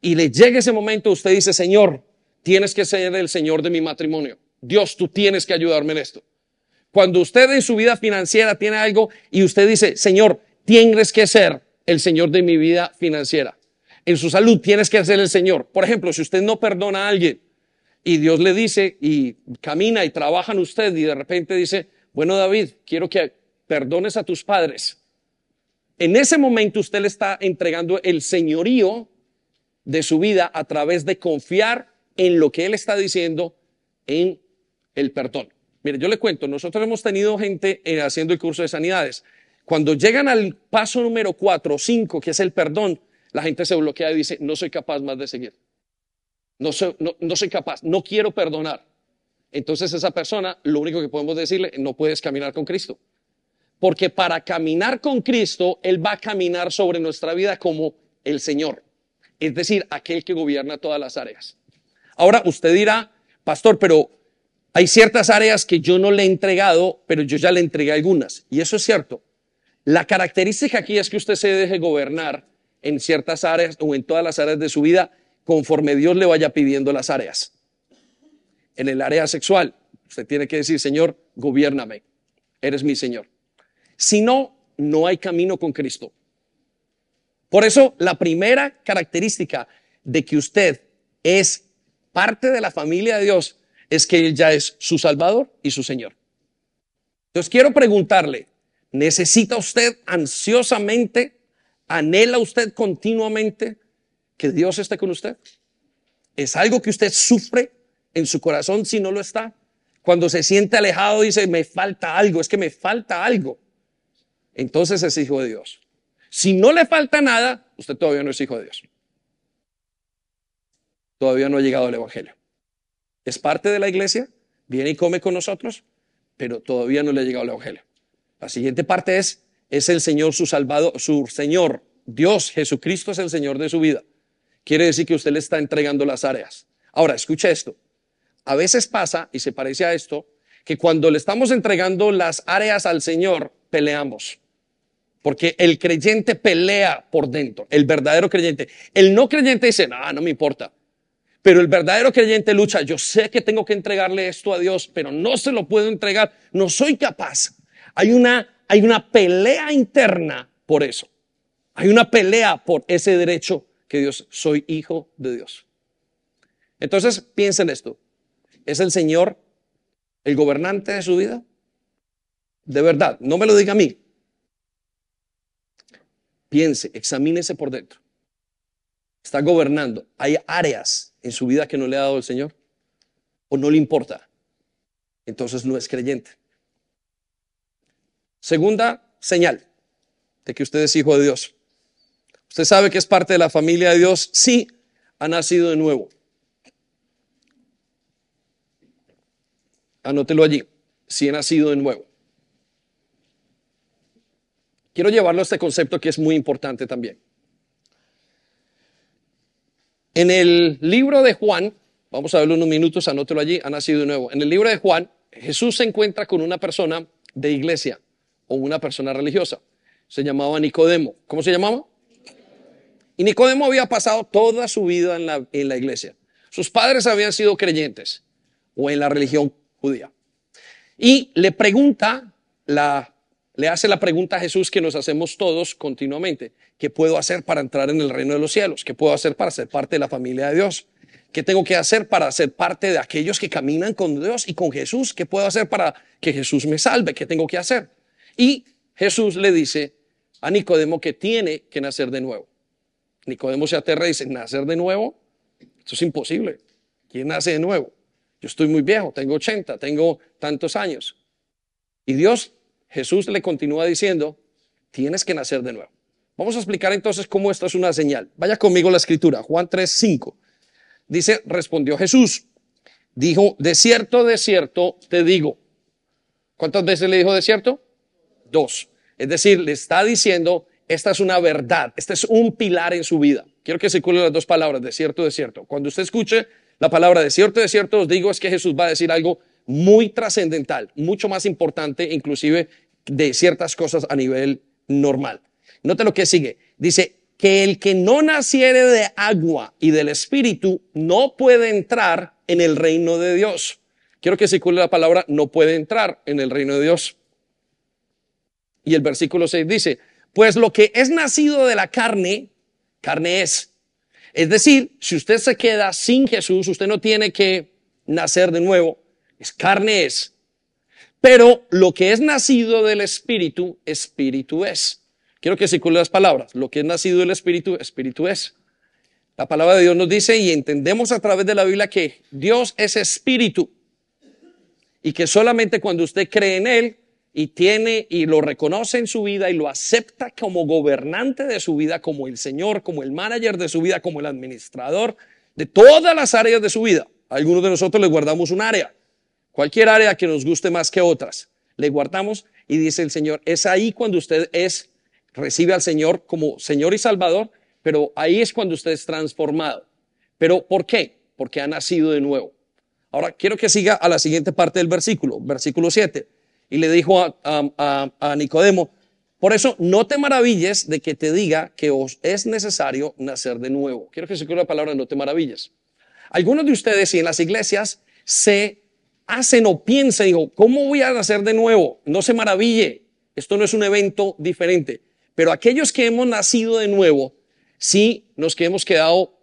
y le llega ese momento, usted dice, Señor, tienes que ser el Señor de mi matrimonio. Dios, tú tienes que ayudarme en esto. Cuando usted en su vida financiera tiene algo y usted dice, Señor, tienes que ser el Señor de mi vida financiera. En su salud tienes que ser el Señor. Por ejemplo, si usted no perdona a alguien y Dios le dice y camina y trabaja en usted y de repente dice, bueno David, quiero que perdones a tus padres. En ese momento usted le está entregando el señorío de su vida a través de confiar en lo que Él está diciendo en el perdón. Mire, yo le cuento, nosotros hemos tenido gente eh, haciendo el curso de sanidades. Cuando llegan al paso número cuatro o cinco, que es el perdón, la gente se bloquea y dice, no soy capaz más de seguir. No soy, no soy capaz, no quiero perdonar. Entonces esa persona, lo único que podemos decirle, no puedes caminar con Cristo. Porque para caminar con Cristo, Él va a caminar sobre nuestra vida como el Señor es decir, aquel que gobierna todas las áreas. Ahora usted dirá, pastor, pero hay ciertas áreas que yo no le he entregado, pero yo ya le entregué algunas. Y eso es cierto. La característica aquí es que usted se deje gobernar en ciertas áreas o en todas las áreas de su vida conforme Dios le vaya pidiendo las áreas. En el área sexual, usted tiene que decir, Señor, gobiername, eres mi Señor. Si no, no hay camino con Cristo. Por eso, la primera característica de que usted es parte de la familia de Dios es que Él ya es su Salvador y su Señor. Entonces quiero preguntarle, ¿necesita usted ansiosamente, anhela usted continuamente que Dios esté con usted? ¿Es algo que usted sufre en su corazón si no lo está? Cuando se siente alejado dice, me falta algo, es que me falta algo. Entonces es hijo de Dios. Si no le falta nada, usted todavía no es hijo de Dios. Todavía no ha llegado al Evangelio. Es parte de la iglesia, viene y come con nosotros, pero todavía no le ha llegado al Evangelio. La siguiente parte es, es el Señor su salvado, su Señor, Dios, Jesucristo es el Señor de su vida. Quiere decir que usted le está entregando las áreas. Ahora, escuche esto. A veces pasa, y se parece a esto, que cuando le estamos entregando las áreas al Señor, peleamos. Porque el creyente pelea por dentro, el verdadero creyente. El no creyente dice, no, no me importa. Pero el verdadero creyente lucha, yo sé que tengo que entregarle esto a Dios, pero no se lo puedo entregar, no soy capaz. Hay una, hay una pelea interna por eso. Hay una pelea por ese derecho que Dios, soy hijo de Dios. Entonces, piensen esto. ¿Es el Señor el gobernante de su vida? De verdad, no me lo diga a mí, Piense, examínese por dentro. Está gobernando. ¿Hay áreas en su vida que no le ha dado el Señor? ¿O no le importa? Entonces no es creyente. Segunda señal de que usted es hijo de Dios. Usted sabe que es parte de la familia de Dios. Sí, ha nacido de nuevo. Anótelo allí. Sí, ha nacido de nuevo. Quiero llevarlo a este concepto que es muy importante también. En el libro de Juan, Vamos a verlo unos minutos, anótelo allí, ha nacido de nuevo. En el libro de Juan, Jesús se encuentra con una persona de iglesia o una persona religiosa. Se llamaba Nicodemo. ¿Cómo se llamaba? Y Nicodemo había pasado toda su vida en la, en la iglesia. Sus padres habían sido creyentes o en la religión judía. Y le pregunta, la, le hace la pregunta a Jesús que nos hacemos todos continuamente. ¿Qué puedo hacer para entrar en el reino de los cielos? ¿Qué puedo hacer para ser parte de la familia de Dios? ¿Qué tengo que hacer para ser parte de aquellos que caminan con Dios y con Jesús? ¿Qué puedo hacer para que Jesús me salve? ¿Qué tengo que hacer? Y Jesús le dice a Nicodemo que tiene que nacer de nuevo. Nicodemo se aterra y dice, ¿nacer de nuevo? Eso es imposible. ¿Quién nace de nuevo? Yo estoy muy viejo, tengo 80, tengo tantos años. Y Dios, Jesús le continúa diciendo, tienes que nacer de nuevo. Vamos a explicar entonces cómo esto es una señal. Vaya conmigo la escritura, Juan 3, 5. Dice, respondió Jesús, dijo, de cierto, de cierto, te digo. ¿Cuántas veces le dijo de cierto? Dos. Es decir, le está diciendo, esta es una verdad, este es un pilar en su vida. Quiero que circulen las dos palabras, de cierto, de cierto. Cuando usted escuche la palabra de cierto, de cierto, os digo es que Jesús va a decir algo muy trascendental, mucho más importante inclusive de ciertas cosas a nivel normal. Note lo que sigue. Dice, que el que no naciere de agua y del Espíritu no puede entrar en el reino de Dios. Quiero que circule la palabra no puede entrar en el reino de Dios. Y el versículo 6 dice, pues lo que es nacido de la carne, carne es. Es decir, si usted se queda sin Jesús, usted no tiene que nacer de nuevo, es carne es. Pero lo que es nacido del Espíritu, Espíritu es. Quiero que circule las palabras. Lo que es nacido del Espíritu, Espíritu es. La palabra de Dios nos dice y entendemos a través de la Biblia que Dios es Espíritu y que solamente cuando usted cree en Él y tiene y lo reconoce en su vida y lo acepta como gobernante de su vida, como el Señor, como el manager de su vida, como el administrador de todas las áreas de su vida. A algunos de nosotros le guardamos un área, cualquier área que nos guste más que otras. Le guardamos y dice el Señor, es ahí cuando usted es recibe al Señor como Señor y Salvador, pero ahí es cuando usted es transformado. ¿Pero por qué? Porque ha nacido de nuevo. Ahora quiero que siga a la siguiente parte del versículo, versículo 7. Y le dijo a, Nicodemo, por eso no te maravilles de que te diga que os es necesario nacer de nuevo. Quiero que se la palabra no te maravilles. Algunos de ustedes, y en las iglesias, se hacen o piensan, digo, ¿cómo voy a nacer de nuevo? No se maraville. Esto no es un evento diferente. Pero aquellos que hemos nacido de nuevo, sí nos que hemos quedado,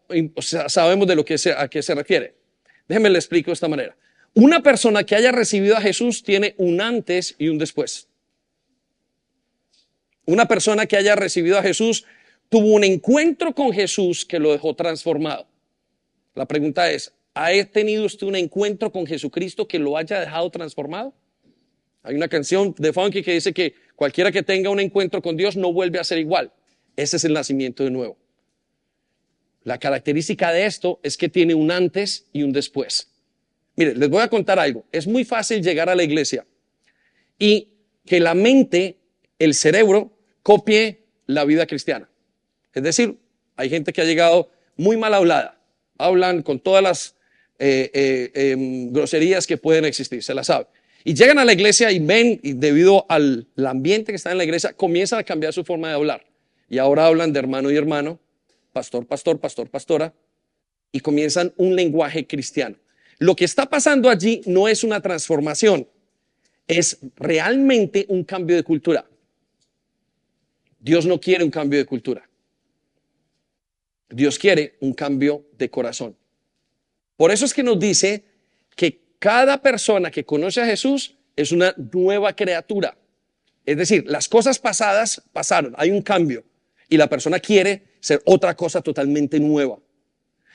sabemos de lo que a qué se refiere. Déjenme le explico de esta manera. Una persona que haya recibido a Jesús tiene un antes y un después. Una persona que haya recibido a Jesús tuvo un encuentro con Jesús que lo dejó transformado. La pregunta es, ¿ha tenido usted un encuentro con Jesucristo que lo haya dejado transformado? Hay una canción de Funky que dice que cualquiera que tenga un encuentro con Dios no vuelve a ser igual. Ese es el nacimiento de nuevo. La característica de esto es que tiene un antes y un después. Mire, les voy a contar algo. Es muy fácil llegar a la iglesia y que la mente, el cerebro, copie la vida cristiana. Es decir, hay gente que ha llegado muy mal hablada. Hablan con todas las eh, eh, em, groserías que pueden existir, se la sabe. Y llegan a la iglesia y ven, y debido al ambiente que está en la iglesia, comienzan a cambiar su forma de hablar. Y ahora hablan de hermano y hermano, pastor, pastor, pastor, pastora, y comienzan un lenguaje cristiano. Lo que está pasando allí no es una transformación, es realmente un cambio de cultura. Dios no quiere un cambio de cultura. Dios quiere un cambio de corazón. Por eso es que nos dice que cada persona que conoce a Jesús es una nueva criatura. Es decir, las cosas pasadas pasaron, hay un cambio y la persona quiere ser otra cosa totalmente nueva.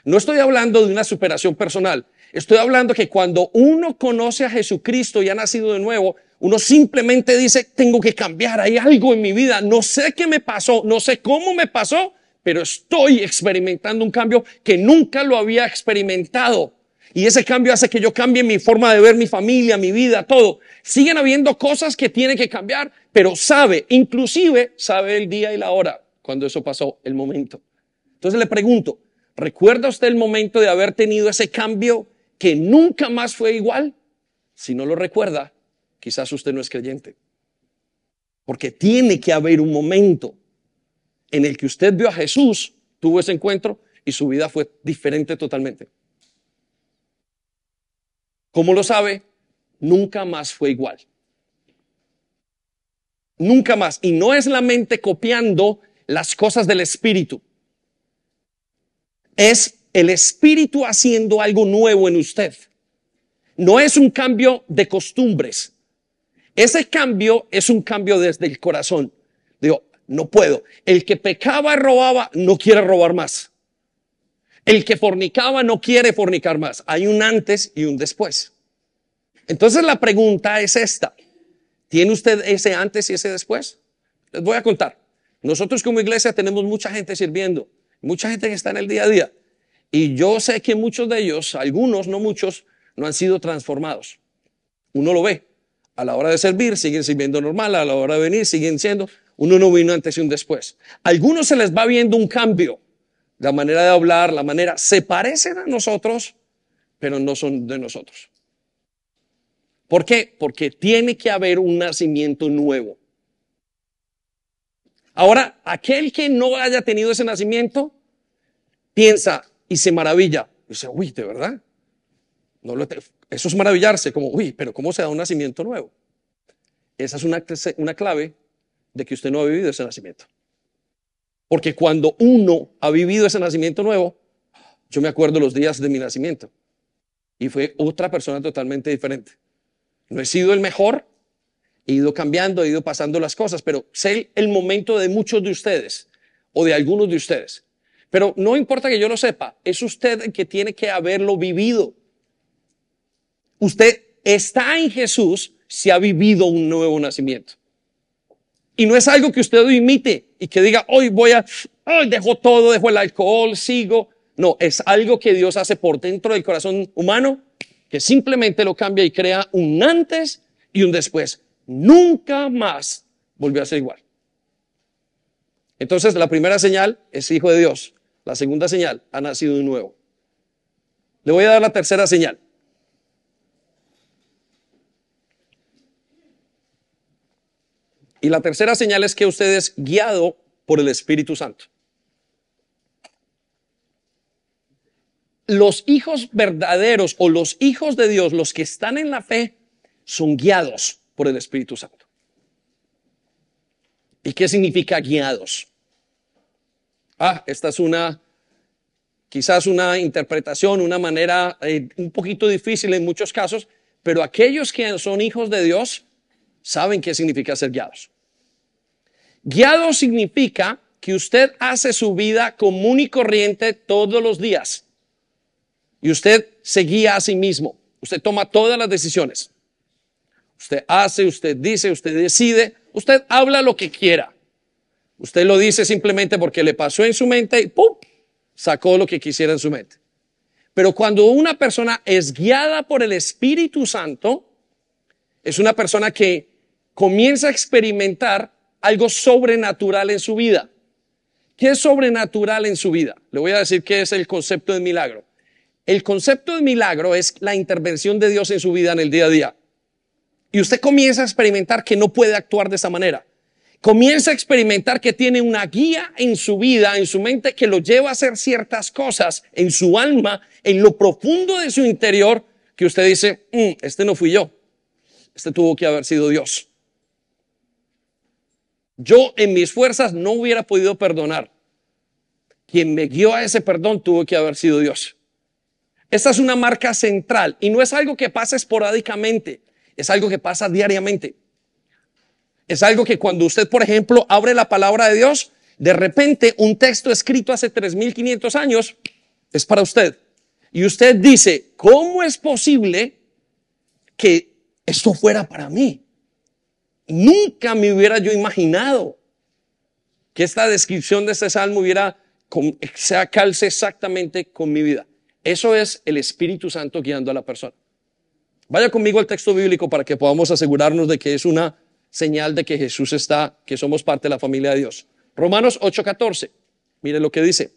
No estoy hablando de una superación personal, estoy hablando que cuando uno conoce a Jesucristo y ha nacido de nuevo, uno simplemente dice, tengo que cambiar, hay algo en mi vida, no sé qué me pasó, no sé cómo me pasó, pero estoy experimentando un cambio que nunca lo había experimentado. Y ese cambio hace que yo cambie mi forma de ver mi familia, mi vida, todo. Siguen habiendo cosas que tienen que cambiar, pero sabe, inclusive sabe el día y la hora cuando eso pasó, el momento. Entonces le pregunto, ¿Recuerda usted el momento de haber tenido ese cambio que nunca más fue igual? Si no lo recuerda, quizás usted no es creyente. Porque tiene que haber un momento en el que usted vio a Jesús, tuvo ese encuentro y su vida fue diferente totalmente. ¿Cómo lo sabe? Nunca más fue igual. Nunca más. Y no es la mente copiando las cosas del Espíritu. Es el Espíritu haciendo algo nuevo en usted. No es un cambio de costumbres. Ese cambio es un cambio desde el corazón. Digo, no puedo. El que pecaba y robaba no quiere robar más. El que fornicaba no quiere fornicar más. Hay un antes y un después. Entonces la pregunta es esta. ¿Tiene usted ese antes y ese después? Les voy a contar. Nosotros como iglesia tenemos mucha gente sirviendo, mucha gente que está en el día a día. Y yo sé que muchos de ellos, algunos, no muchos, no han sido transformados. Uno lo ve. A la hora de servir, siguen sirviendo normal. A la hora de venir, siguen siendo. Uno no vino antes y un después. Algunos se les va viendo un cambio. La manera de hablar, la manera, se parecen a nosotros, pero no son de nosotros. ¿Por qué? Porque tiene que haber un nacimiento nuevo. Ahora, aquel que no haya tenido ese nacimiento, piensa y se maravilla. Dice, uy, ¿de verdad? Eso es maravillarse, como, uy, pero ¿cómo se da un nacimiento nuevo? Esa es una, una clave de que usted no ha vivido ese nacimiento. Porque cuando uno ha vivido ese nacimiento nuevo, yo me acuerdo los días de mi nacimiento y fue otra persona totalmente diferente. No he sido el mejor, he ido cambiando, he ido pasando las cosas, pero sé el momento de muchos de ustedes o de algunos de ustedes. Pero no importa que yo lo sepa, es usted el que tiene que haberlo vivido. Usted está en Jesús si ha vivido un nuevo nacimiento. Y no es algo que usted imite y que diga, hoy voy a, hoy dejo todo, dejo el alcohol, sigo. No, es algo que Dios hace por dentro del corazón humano que simplemente lo cambia y crea un antes y un después. Nunca más volvió a ser igual. Entonces, la primera señal es hijo de Dios. La segunda señal, ha nacido de nuevo. Le voy a dar la tercera señal. Y la tercera señal es que usted es guiado por el Espíritu Santo. los hijos verdaderos o los hijos de Dios, los que están en la fe, son guiados por el Espíritu Santo. ¿Y qué significa guiados? Ah, esta es una, quizás una interpretación, una manera eh, un poquito difícil en muchos casos, pero aquellos que son hijos de Dios saben qué significa ser guiados. Guiado significa que usted hace su vida común y corriente todos los días y usted se guía a sí mismo. Usted toma todas las decisiones. Usted hace, usted dice, usted decide, usted habla lo que quiera. Usted lo dice simplemente porque le pasó en su mente y ¡pum! sacó lo que quisiera en su mente. Pero cuando una persona es guiada por el Espíritu Santo, es una persona que comienza a experimentar algo sobrenatural en su vida. ¿Qué es sobrenatural en su vida? Le voy a decir qué es el concepto de milagro. El concepto de milagro es la intervención de Dios en su vida en el día a día. Y usted comienza a experimentar que no puede actuar de esa manera. Comienza a experimentar que tiene una guía en su vida, en su mente, que lo lleva a hacer ciertas cosas en su alma, en lo profundo de su interior, que usted dice, mm, este no fui yo. Este tuvo que haber sido Dios. Yo en mis fuerzas no hubiera podido perdonar. Quien me guió a ese perdón tuvo que haber sido Dios. Esta es una marca central y no es algo que pasa esporádicamente, es algo que pasa diariamente. Es algo que cuando usted, por ejemplo, abre la palabra de Dios, de repente un texto escrito hace 3.500 años es para usted. Y usted dice, ¿cómo es posible que esto fuera para mí? Nunca me hubiera yo imaginado que esta descripción de este salmo hubiera, sea calce exactamente con mi vida. Eso es el Espíritu Santo guiando a la persona. Vaya conmigo al texto bíblico para que podamos asegurarnos de que es una señal de que Jesús está, que somos parte de la familia de Dios. Romanos 8:14. Mire lo que dice.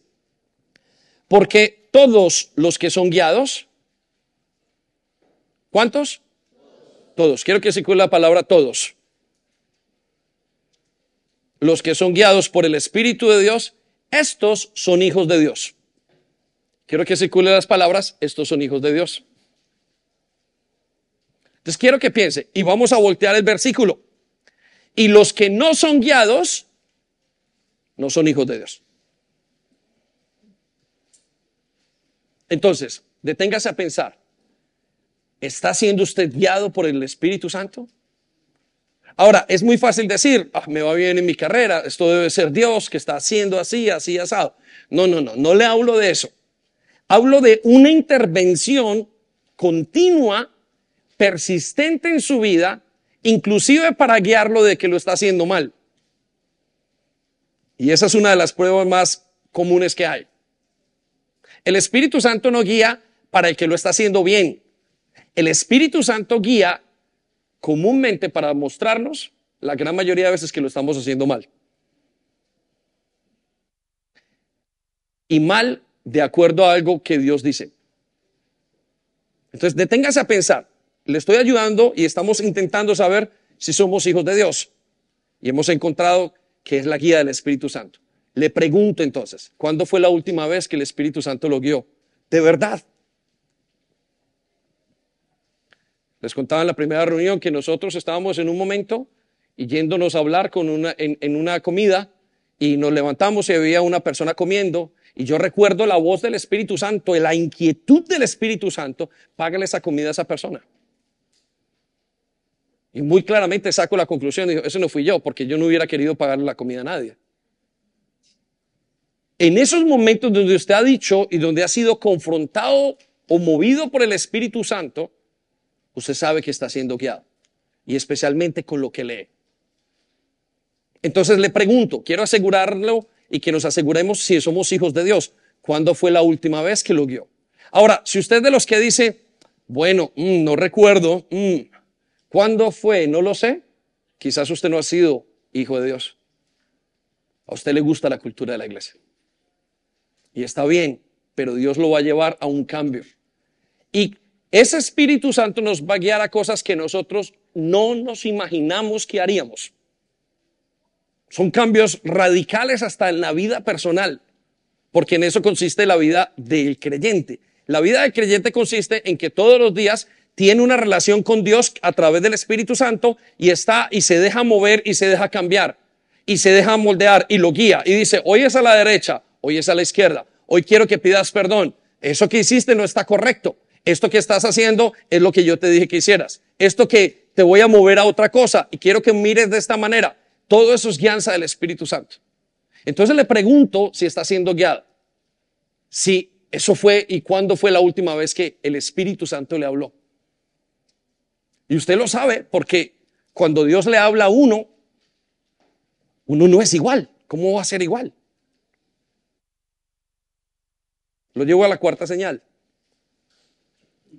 Porque todos los que son guiados, ¿cuántos? Todos. Quiero que circule la palabra todos. Los que son guiados por el Espíritu de Dios, estos son hijos de Dios. Quiero que circule las palabras, estos son hijos de Dios. Entonces quiero que piense, y vamos a voltear el versículo. Y los que no son guiados, no son hijos de Dios. Entonces, deténgase a pensar, ¿está siendo usted guiado por el Espíritu Santo? Ahora, es muy fácil decir, ah, me va bien en mi carrera, esto debe ser Dios que está haciendo así, así, asado. No, no, no, no le hablo de eso. Hablo de una intervención continua, persistente en su vida, inclusive para guiarlo de que lo está haciendo mal. Y esa es una de las pruebas más comunes que hay. El Espíritu Santo no guía para el que lo está haciendo bien. El Espíritu Santo guía comúnmente para mostrarnos la gran mayoría de veces que lo estamos haciendo mal. Y mal de acuerdo a algo que Dios dice. Entonces, deténgase a pensar. Le estoy ayudando y estamos intentando saber si somos hijos de Dios. Y hemos encontrado que es la guía del Espíritu Santo. Le pregunto entonces, ¿cuándo fue la última vez que el Espíritu Santo lo guió? De verdad. Les contaba en la primera reunión que nosotros estábamos en un momento y yéndonos a hablar con una, en, una comida y nos levantamos y había una persona comiendo y yo recuerdo la voz del Espíritu Santo, la inquietud del Espíritu Santo, págale esa comida a esa persona. Y muy claramente saco la conclusión, dijo, eso no fui yo, porque yo no hubiera querido pagarle la comida a nadie. En esos momentos donde usted ha dicho y donde ha sido confrontado o movido por el Espíritu Santo, usted sabe que está siendo guiado. Y especialmente con lo que lee. Entonces le pregunto, quiero asegurarlo y que nos aseguremos si somos hijos de Dios. ¿Cuándo fue la última vez que lo guió? Ahora, si usted de los que dice, bueno, mm, no recuerdo, mm, ¿cuándo fue? No lo sé. Quizás usted no ha sido hijo de Dios. A usted le gusta la cultura de la iglesia. Y está bien, pero Dios lo va a llevar a un cambio. Y ese Espíritu Santo nos va a guiar a cosas que nosotros no nos imaginamos que haríamos. Son cambios radicales hasta en la vida personal, porque en eso consiste la vida del creyente. La vida del creyente consiste en que todos los días tiene una relación con Dios a través del Espíritu Santo y está y se deja mover y se deja cambiar y se deja moldear y lo guía y dice, hoy es a la derecha, hoy es a la izquierda, hoy quiero que pidas perdón. Eso que hiciste no está correcto. Esto que estás haciendo es lo que yo te dije que hicieras. Esto que te voy a mover a otra cosa y quiero que mires de esta manera. Todo eso es guianza del Espíritu Santo. Entonces le pregunto si está siendo guiado. Si eso fue y cuándo fue la última vez que el Espíritu Santo le habló. Y usted lo sabe porque cuando Dios le habla a uno, uno no es igual. ¿Cómo va a ser igual? Lo llevo a la cuarta señal.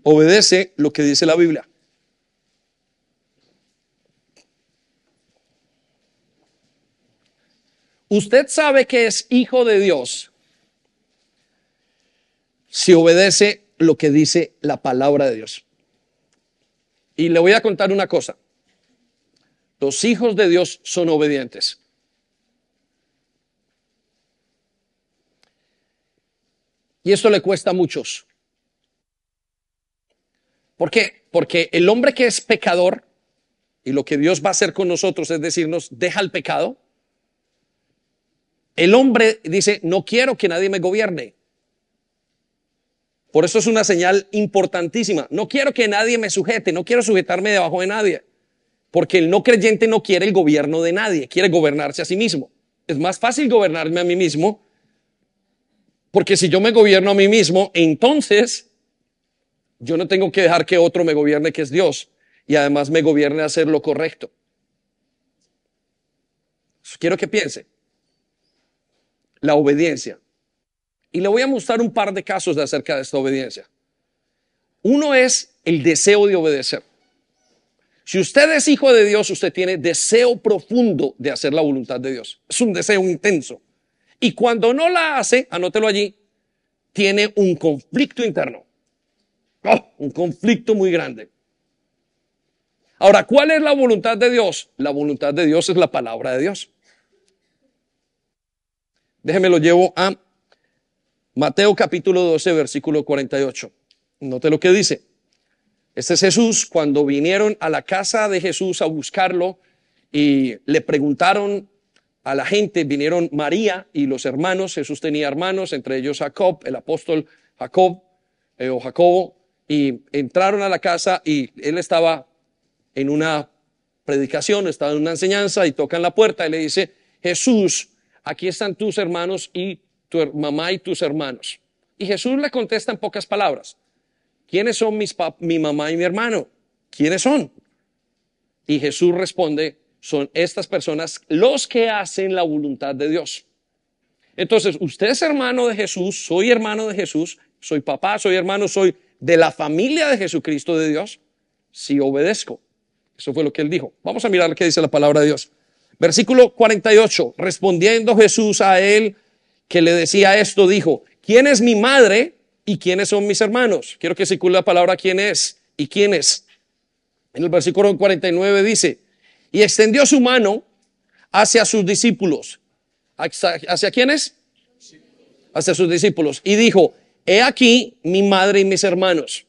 Obedece lo que dice la Biblia. Usted sabe que es hijo de Dios si obedece lo que dice la palabra de Dios. Y le voy a contar una cosa. Los hijos de Dios son obedientes. Y esto le cuesta a muchos. ¿Por qué? Porque el hombre que es pecador y lo que Dios va a hacer con nosotros es decirnos, deja el pecado. El hombre dice, no quiero que nadie me gobierne. Por eso es una señal importantísima. No quiero que nadie me sujete, no quiero sujetarme debajo de nadie. Porque el no creyente no quiere el gobierno de nadie, quiere gobernarse a sí mismo. Es más fácil gobernarme a mí mismo porque si yo me gobierno a mí mismo, entonces yo no tengo que dejar que otro me gobierne, que es Dios, y además me gobierne a hacer lo correcto. Quiero que piense. La obediencia. Y le voy a mostrar un par de casos de acerca de esta obediencia. Uno es el deseo de obedecer. Si usted es hijo de Dios, usted tiene deseo profundo de hacer la voluntad de Dios. Es un deseo intenso. Y cuando no la hace, anótelo allí, tiene un conflicto interno. Oh, un conflicto muy grande. Ahora, ¿cuál es la voluntad de Dios? La voluntad de Dios es la palabra de Dios. Déjeme lo llevo a Mateo capítulo 12, versículo 48. Note lo que dice. Este es Jesús cuando vinieron a la casa de Jesús a buscarlo y le preguntaron a la gente, vinieron María y los hermanos, Jesús tenía hermanos, entre ellos Jacob, el apóstol Jacob eh, o Jacobo, y entraron a la casa y él estaba en una predicación, estaba en una enseñanza y tocan la puerta y le dice, Jesús, aquí están tus hermanos y tu mamá y tus hermanos. Y Jesús le contesta en pocas palabras, ¿quiénes son mis mi mamá y mi hermano? ¿Quiénes son? Y Jesús responde, son estas personas los que hacen la voluntad de Dios. Entonces, usted es hermano de Jesús, soy hermano de Jesús, soy papá, soy hermano, soy de la familia de Jesucristo de Dios, si obedezco. Eso fue lo que él dijo. Vamos a mirar lo que dice la palabra de Dios. Versículo 48, respondiendo Jesús a él que le decía esto, dijo, ¿quién es mi madre y quiénes son mis hermanos? Quiero que circule la palabra quién es y quién es. En el versículo 49 dice, y extendió su mano hacia sus discípulos. ¿Hacia, quiénes? Hacia sus discípulos. Y dijo, he aquí mi madre y mis hermanos.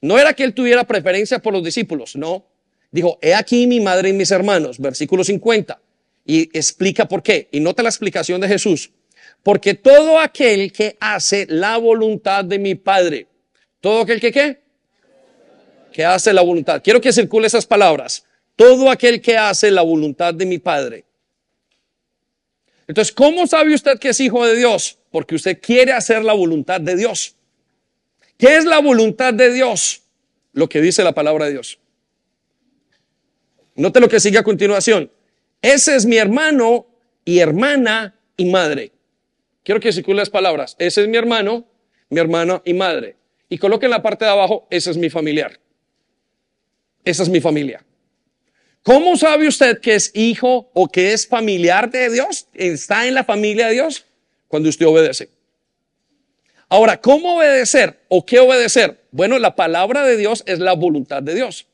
No era que él tuviera preferencia por los discípulos, no. Dijo, he aquí mi madre y mis hermanos, versículo 50. Y explica por qué. Y nota la explicación de Jesús. Porque todo aquel que hace la voluntad de mi Padre, todo aquel que qué? Que hace la voluntad. Quiero que circule esas palabras todo aquel que hace la voluntad de mi Padre. Entonces, ¿cómo sabe usted que es hijo de Dios? Porque usted quiere hacer la voluntad de Dios. ¿Qué es la voluntad de Dios? Lo que dice la palabra de Dios. Note lo que sigue a continuación. Ese es mi hermano y hermana y madre. Quiero que circule las palabras. Ese es mi hermano, mi hermana y madre. Y coloque en la parte de abajo, ese es mi familiar. Esa es mi familia. ¿Cómo sabe usted que es hijo o que es familiar de Dios? ¿Está en la familia de Dios? Cuando usted obedece. Ahora, ¿cómo obedecer o qué obedecer? Bueno, la palabra de Dios es la voluntad de Dios.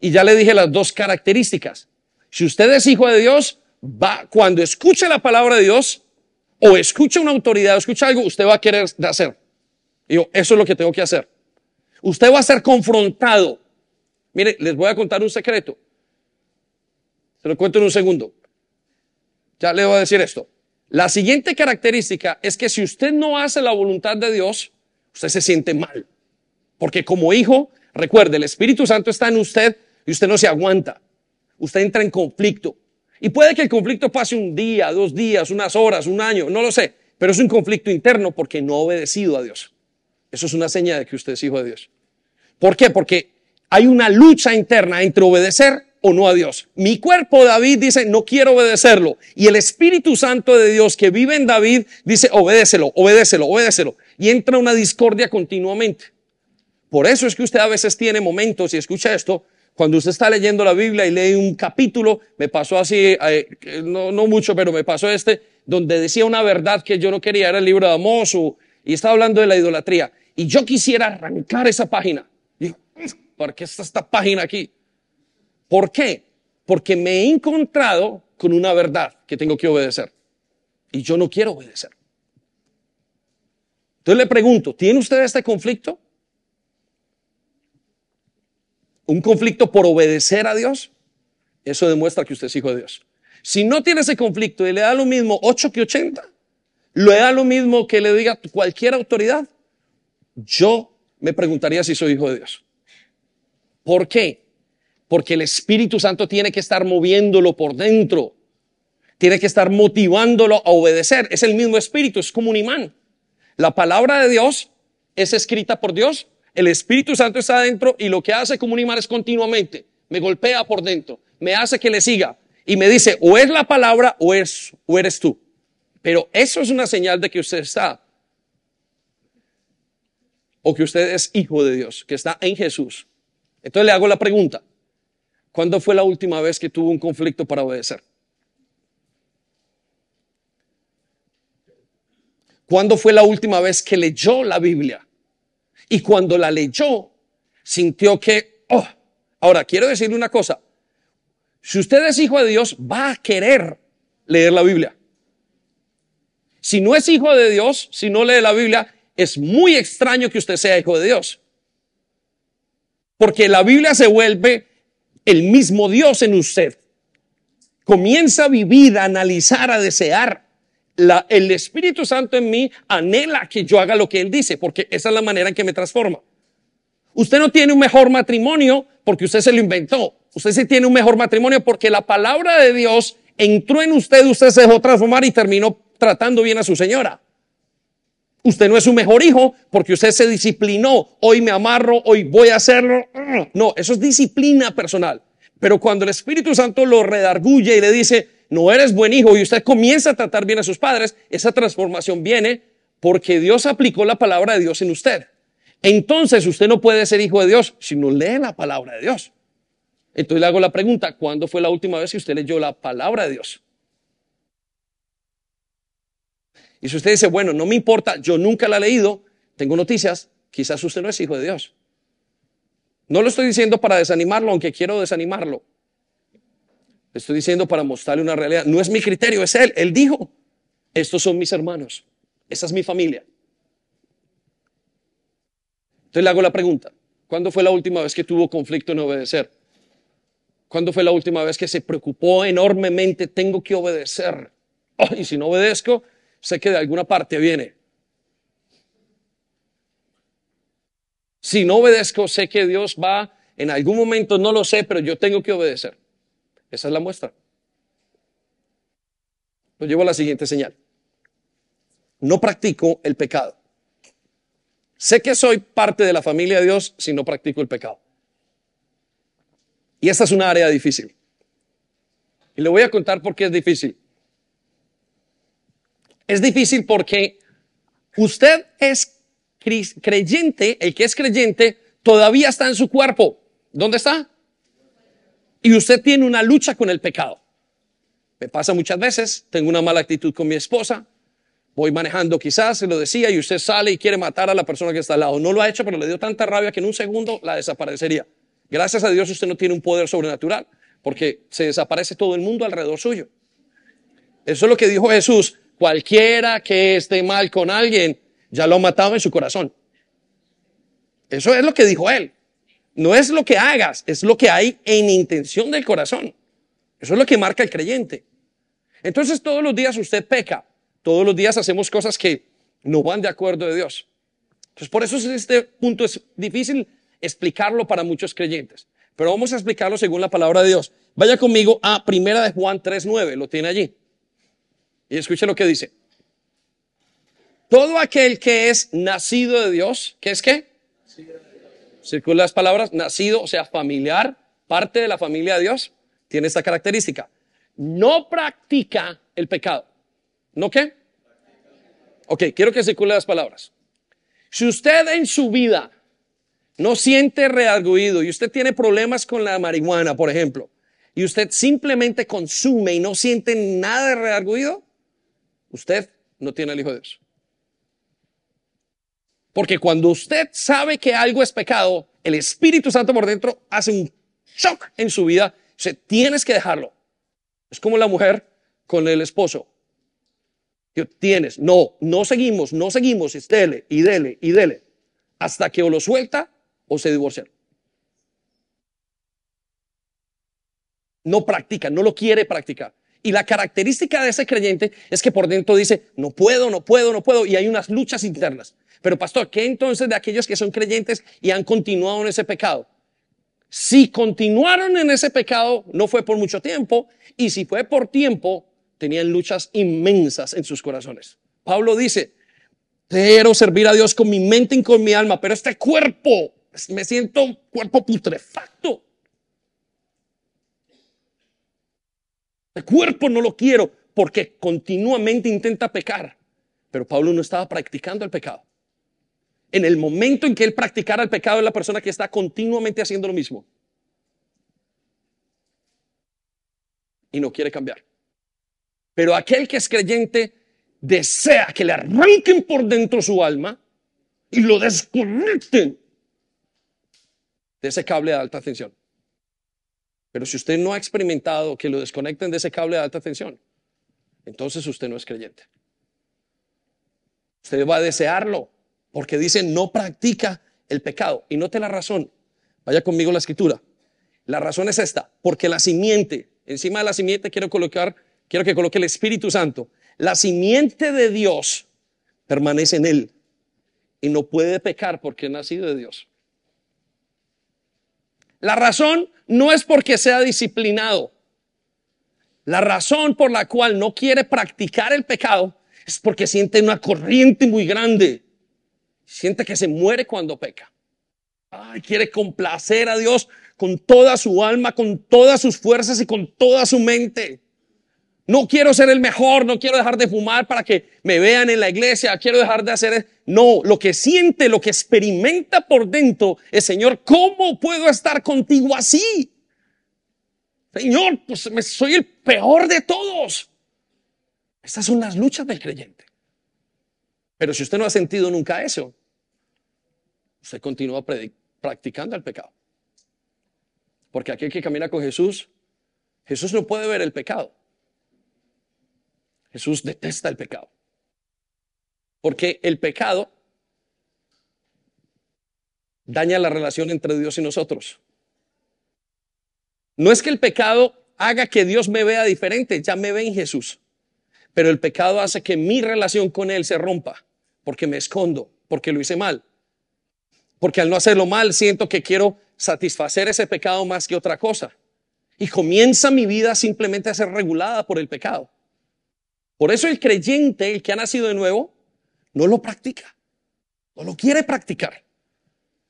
Y ya le dije las dos características. Si usted es hijo de Dios, va, cuando escuche la palabra de Dios o escuche una autoridad o escuche algo, usted va a querer hacer. Y yo, eso es lo que tengo que hacer. Usted va a ser confrontado Mire, les voy a contar un secreto. Se lo cuento en un segundo. Ya le voy a decir esto. La siguiente característica es que si usted no hace la voluntad de Dios, usted se siente mal. Porque como hijo, recuerde, el Espíritu Santo está en usted y usted no se aguanta. Usted entra en conflicto. Y puede que el conflicto pase un día, dos días, unas horas, un año, no lo sé. Pero es un conflicto interno porque no ha obedecido a Dios. Eso es una señal de que usted es hijo de Dios. ¿Por qué? Porque hay una lucha interna entre obedecer o no a Dios. Mi cuerpo, David, dice, no quiero obedecerlo. Y el Espíritu Santo de Dios que vive en David dice, obedécelo, obedécelo, obedécelo. Y entra una discordia continuamente. Por eso es que usted a veces tiene momentos, y escucha esto, cuando usted está leyendo la Biblia y lee un capítulo, me pasó así, eh, no, no mucho, pero me pasó este, donde decía una verdad que yo no quería, era el libro de Amós, y estaba hablando de la idolatría. Y yo quisiera arrancar esa página. ¿Por qué está esta página aquí? ¿Por qué? Porque me he encontrado con una verdad que tengo que obedecer. Y yo no quiero obedecer. Entonces le pregunto, ¿tiene usted este conflicto? ¿Un conflicto por obedecer a Dios? Eso demuestra que usted es hijo de Dios. Si no tiene ese conflicto y le da lo mismo 8 que 80, le da lo mismo que le diga cualquier autoridad, yo me preguntaría si soy hijo de Dios. ¿Por qué? Porque el Espíritu Santo tiene que estar moviéndolo por dentro. Tiene que estar motivándolo a obedecer. Es el mismo Espíritu, es como un imán. La palabra de Dios es escrita por Dios. El Espíritu Santo está adentro y lo que hace como un imán es continuamente. Me golpea por dentro. Me hace que le siga. Y me dice, o es la palabra o, o eres tú. Pero eso es una señal de que usted está. O que usted es hijo de Dios, que está en Jesús. Entonces le hago la pregunta, ¿cuándo fue la última vez que tuvo un conflicto para obedecer? ¿Cuándo fue la última vez que leyó la Biblia? Y cuando la leyó, sintió que, oh, ahora quiero decirle una cosa. Si usted es hijo de Dios, va a querer leer la Biblia. Si no es hijo de Dios, si no lee la Biblia, es muy extraño que usted sea hijo de Dios. Porque la Biblia se vuelve el mismo Dios en usted. Comienza a vivir, a analizar, a desear. La, el Espíritu Santo en mí anhela que yo haga lo que Él dice, porque esa es la manera en que me transforma. Usted no tiene un mejor matrimonio porque usted se lo inventó. Usted sí tiene un mejor matrimonio porque la palabra de Dios entró en usted, usted se dejó transformar y terminó tratando bien a su señora. Usted no es su mejor hijo porque usted se disciplinó. Hoy me amarro, hoy voy a hacerlo. No, eso es disciplina personal. Pero cuando el Espíritu Santo lo redarguye y le dice, no eres buen hijo y usted comienza a tratar bien a sus padres, esa transformación viene porque Dios aplicó la palabra de Dios en usted. Entonces usted no puede ser hijo de Dios si no lee la palabra de Dios. Entonces le hago la pregunta, ¿cuándo fue la última vez que usted leyó la palabra de Dios? Y si usted dice, bueno, no me importa, yo nunca la he leído, tengo noticias, quizás usted no es hijo de Dios. No lo estoy diciendo para desanimarlo, aunque quiero desanimarlo. Estoy diciendo para mostrarle una realidad. No es mi criterio, es Él. Él dijo, estos son mis hermanos, esa es mi familia. Entonces le hago la pregunta, ¿cuándo fue la última vez que tuvo conflicto en obedecer? ¿Cuándo fue la última vez que se preocupó enormemente, tengo que obedecer? Y si no obedezco, sé que de alguna parte viene. Si no obedezco, sé que Dios va, en algún momento no lo sé, pero yo tengo que obedecer. Esa es la muestra. Lo llevo a la siguiente señal. No practico el pecado. Sé que soy parte de la familia de Dios si no practico el pecado. Y esta es una área difícil. Y le voy a contar por qué es difícil. Es difícil porque usted es creyente, el que es creyente todavía está en su cuerpo. ¿Dónde está? Y usted tiene una lucha con el pecado. Me pasa muchas veces, tengo una mala actitud con mi esposa, voy manejando quizás, se lo decía, y usted sale y quiere matar a la persona que está al lado. No lo ha hecho, pero le dio tanta rabia que en un segundo la desaparecería. Gracias a Dios usted no tiene un poder sobrenatural, porque se desaparece todo el mundo alrededor suyo. Eso es lo que dijo Jesús. Cualquiera que esté mal con alguien, ya lo ha matado en su corazón. Eso es lo que dijo él. No es lo que hagas, es lo que hay en intención del corazón. Eso es lo que marca el creyente. Entonces todos los días usted peca. Todos los días hacemos cosas que no van de acuerdo de Dios. Entonces por eso este punto es difícil explicarlo para muchos creyentes. Pero vamos a explicarlo según la palabra de Dios. Vaya conmigo a Primera de Juan 3.9, lo tiene allí. Y escuche lo que dice. Todo aquel que es nacido de Dios, ¿qué es qué? Circula las palabras, nacido, o sea, familiar, parte de la familia de Dios, tiene esta característica. No practica el pecado. ¿No qué? Ok, quiero que circule las palabras. Si usted en su vida no siente rearguido y usted tiene problemas con la marihuana, por ejemplo, y usted simplemente consume y no siente nada de rearguido, usted no tiene el Hijo de Dios. Porque cuando usted sabe que algo es pecado, el Espíritu Santo por dentro hace un shock en su vida. O tienes que dejarlo. Es como la mujer con el esposo. Tienes, no, no seguimos, no seguimos, es dele y dele y dele. Hasta que o lo suelta o se divorcian. No practica, no lo quiere practicar. Y la característica de ese creyente es que por dentro dice, no puedo, no puedo, no puedo, y hay unas luchas internas. Pero pastor, ¿qué entonces de aquellos que son creyentes y han continuado en ese pecado? Si continuaron en ese pecado, no fue por mucho tiempo, y si fue por tiempo, tenían luchas inmensas en sus corazones. Pablo dice, quiero servir a Dios con mi mente y con mi alma, pero este cuerpo, me siento un cuerpo putrefacto. El cuerpo no lo quiero porque continuamente intenta pecar. Pero Pablo no estaba practicando el pecado. En el momento en que él practicara el pecado es la persona que está continuamente haciendo lo mismo. Y no quiere cambiar. Pero aquel que es creyente desea que le arranquen por dentro su alma y lo desconecten de ese cable de alta tensión. Pero si usted no ha experimentado que lo desconecten de ese cable de alta tensión, entonces usted no es creyente. Usted va a desearlo porque dice no practica el pecado. Y note la razón. Vaya conmigo la escritura. La razón es esta, porque la simiente, encima de la simiente quiero colocar, quiero que coloque el Espíritu Santo. La simiente de Dios permanece en él y no puede pecar porque ha nacido de Dios. La razón no es porque sea disciplinado. La razón por la cual no quiere practicar el pecado es porque siente una corriente muy grande. Siente que se muere cuando peca. Ay, quiere complacer a Dios con toda su alma, con todas sus fuerzas y con toda su mente. No quiero ser el mejor, no quiero dejar de fumar para que me vean en la iglesia, quiero dejar de hacer... No, lo que siente, lo que experimenta por dentro es, Señor, ¿cómo puedo estar contigo así? Señor, pues soy el peor de todos. Estas son las luchas del creyente. Pero si usted no ha sentido nunca eso, usted continúa practicando el pecado. Porque aquel que camina con Jesús, Jesús no puede ver el pecado. Jesús detesta el pecado. Porque el pecado daña la relación entre Dios y nosotros. No es que el pecado haga que Dios me vea diferente, ya me ve en Jesús. Pero el pecado hace que mi relación con Él se rompa, porque me escondo, porque lo hice mal. Porque al no hacerlo mal, siento que quiero satisfacer ese pecado más que otra cosa. Y comienza mi vida simplemente a ser regulada por el pecado. Por eso el creyente, el que ha nacido de nuevo, no lo practica, no lo quiere practicar.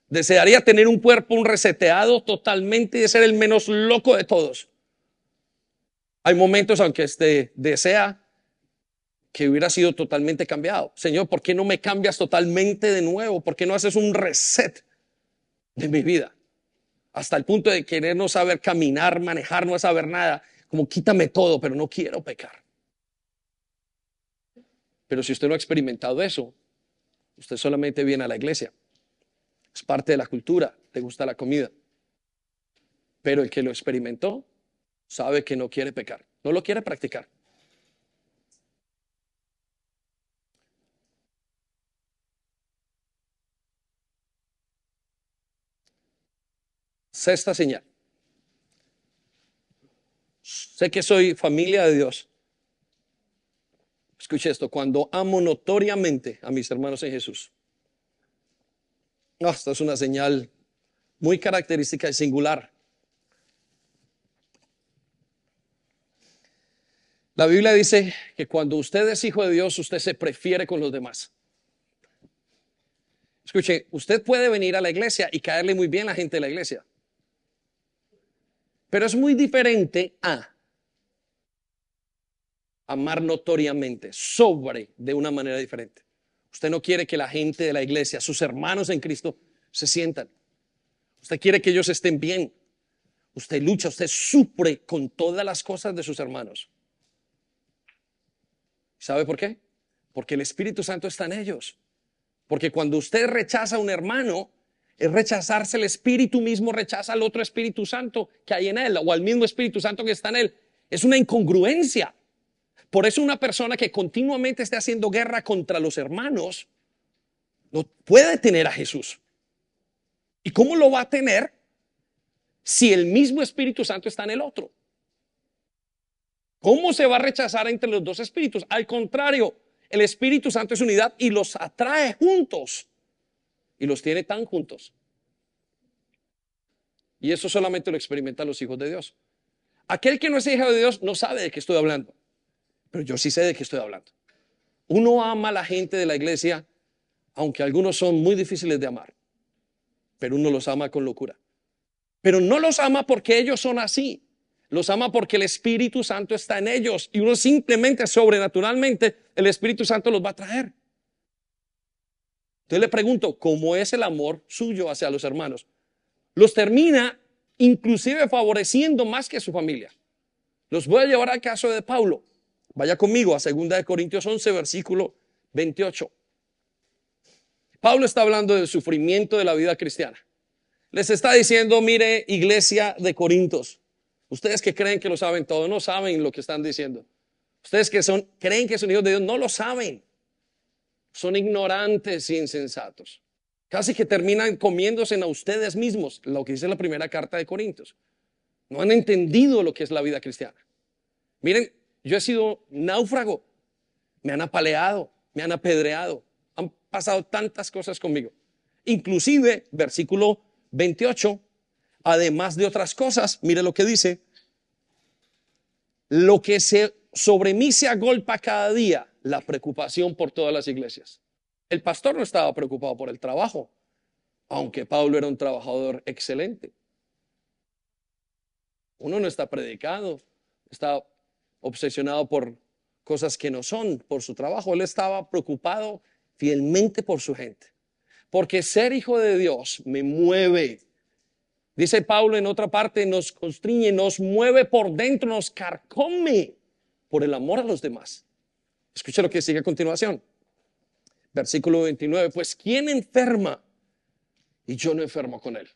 Desearía tener un cuerpo un reseteado totalmente y ser el menos loco de todos. Hay momentos, aunque este desea que hubiera sido totalmente cambiado. Señor, ¿por qué no me cambias totalmente de nuevo? ¿Por qué no haces un reset de mi vida? Hasta el punto de querer no saber caminar, manejar, no saber nada. Como quítame todo, pero no quiero pecar. Pero si usted no ha experimentado eso, usted solamente viene a la iglesia. Es parte de la cultura, te gusta la comida. Pero el que lo experimentó sabe que no quiere pecar, no lo quiere practicar. Sexta señal. Sé que soy familia de Dios, Escuche esto, cuando amo notoriamente a mis hermanos en Jesús. esta es una señal muy característica y singular. La Biblia dice que cuando usted es hijo de Dios, usted se prefiere con los demás. Escuche, usted puede venir a la iglesia y caerle muy bien a la gente de la iglesia. Pero es muy diferente a amar notoriamente, sobre de una manera diferente. Usted no quiere que la gente de la iglesia, sus hermanos en Cristo, se sientan. Usted quiere que ellos estén bien. Usted lucha, usted sufre con todas las cosas de sus hermanos. ¿Sabe por qué? Porque el Espíritu Santo está en ellos. Porque cuando usted rechaza a un hermano, es rechazarse el Espíritu mismo, rechaza al otro Espíritu Santo que hay en él, o al mismo Espíritu Santo que está en él. Es una incongruencia. Por eso una persona que continuamente esté haciendo guerra contra los hermanos no puede tener a Jesús. ¿Y cómo lo va a tener si el mismo Espíritu Santo está en el otro? ¿Cómo se va a rechazar entre los dos espíritus? Al contrario, el Espíritu Santo es unidad y los atrae juntos y los tiene tan juntos. Y eso solamente lo experimentan los hijos de Dios. Aquel que no es hijo de Dios no sabe de qué estoy hablando. Pero yo sí sé de qué estoy hablando. Uno ama a la gente de la iglesia, aunque algunos son muy difíciles de amar, pero uno los ama con locura. Pero no los ama porque ellos son así. Los ama porque el Espíritu Santo está en ellos y uno simplemente, sobrenaturalmente, el Espíritu Santo los va a traer. Entonces le pregunto, ¿cómo es el amor suyo hacia los hermanos? Los termina inclusive favoreciendo más que su familia. Los voy a llevar al caso de Pablo. Vaya conmigo a 2 de Corintios 11, versículo 28. Pablo está hablando del sufrimiento de la vida cristiana. Les está diciendo, mire, iglesia de Corintios, ustedes que creen que lo saben todo, no saben lo que están diciendo. Ustedes que son, creen que son hijos de Dios, no lo saben. Son ignorantes y insensatos. Casi que terminan comiéndose a ustedes mismos, lo que dice la primera carta de Corintios. No han entendido lo que es la vida cristiana. Miren, yo he sido náufrago. Me han apaleado, me han apedreado. Han pasado tantas cosas conmigo. Inclusive, versículo 28, además de otras cosas, mire lo que dice, lo que se, sobre mí se agolpa cada día, la preocupación por todas las iglesias. El pastor no estaba preocupado por el trabajo, aunque Pablo era un trabajador excelente. Uno no está predicado, está obsesionado por cosas que no son, por su trabajo. Él estaba preocupado fielmente por su gente. Porque ser hijo de Dios me mueve. Dice Pablo en otra parte, nos constriñe, nos mueve por dentro, nos carcome por el amor a los demás. Escucha lo que sigue a continuación. Versículo 29, pues ¿quién enferma? Y yo no enfermo con él.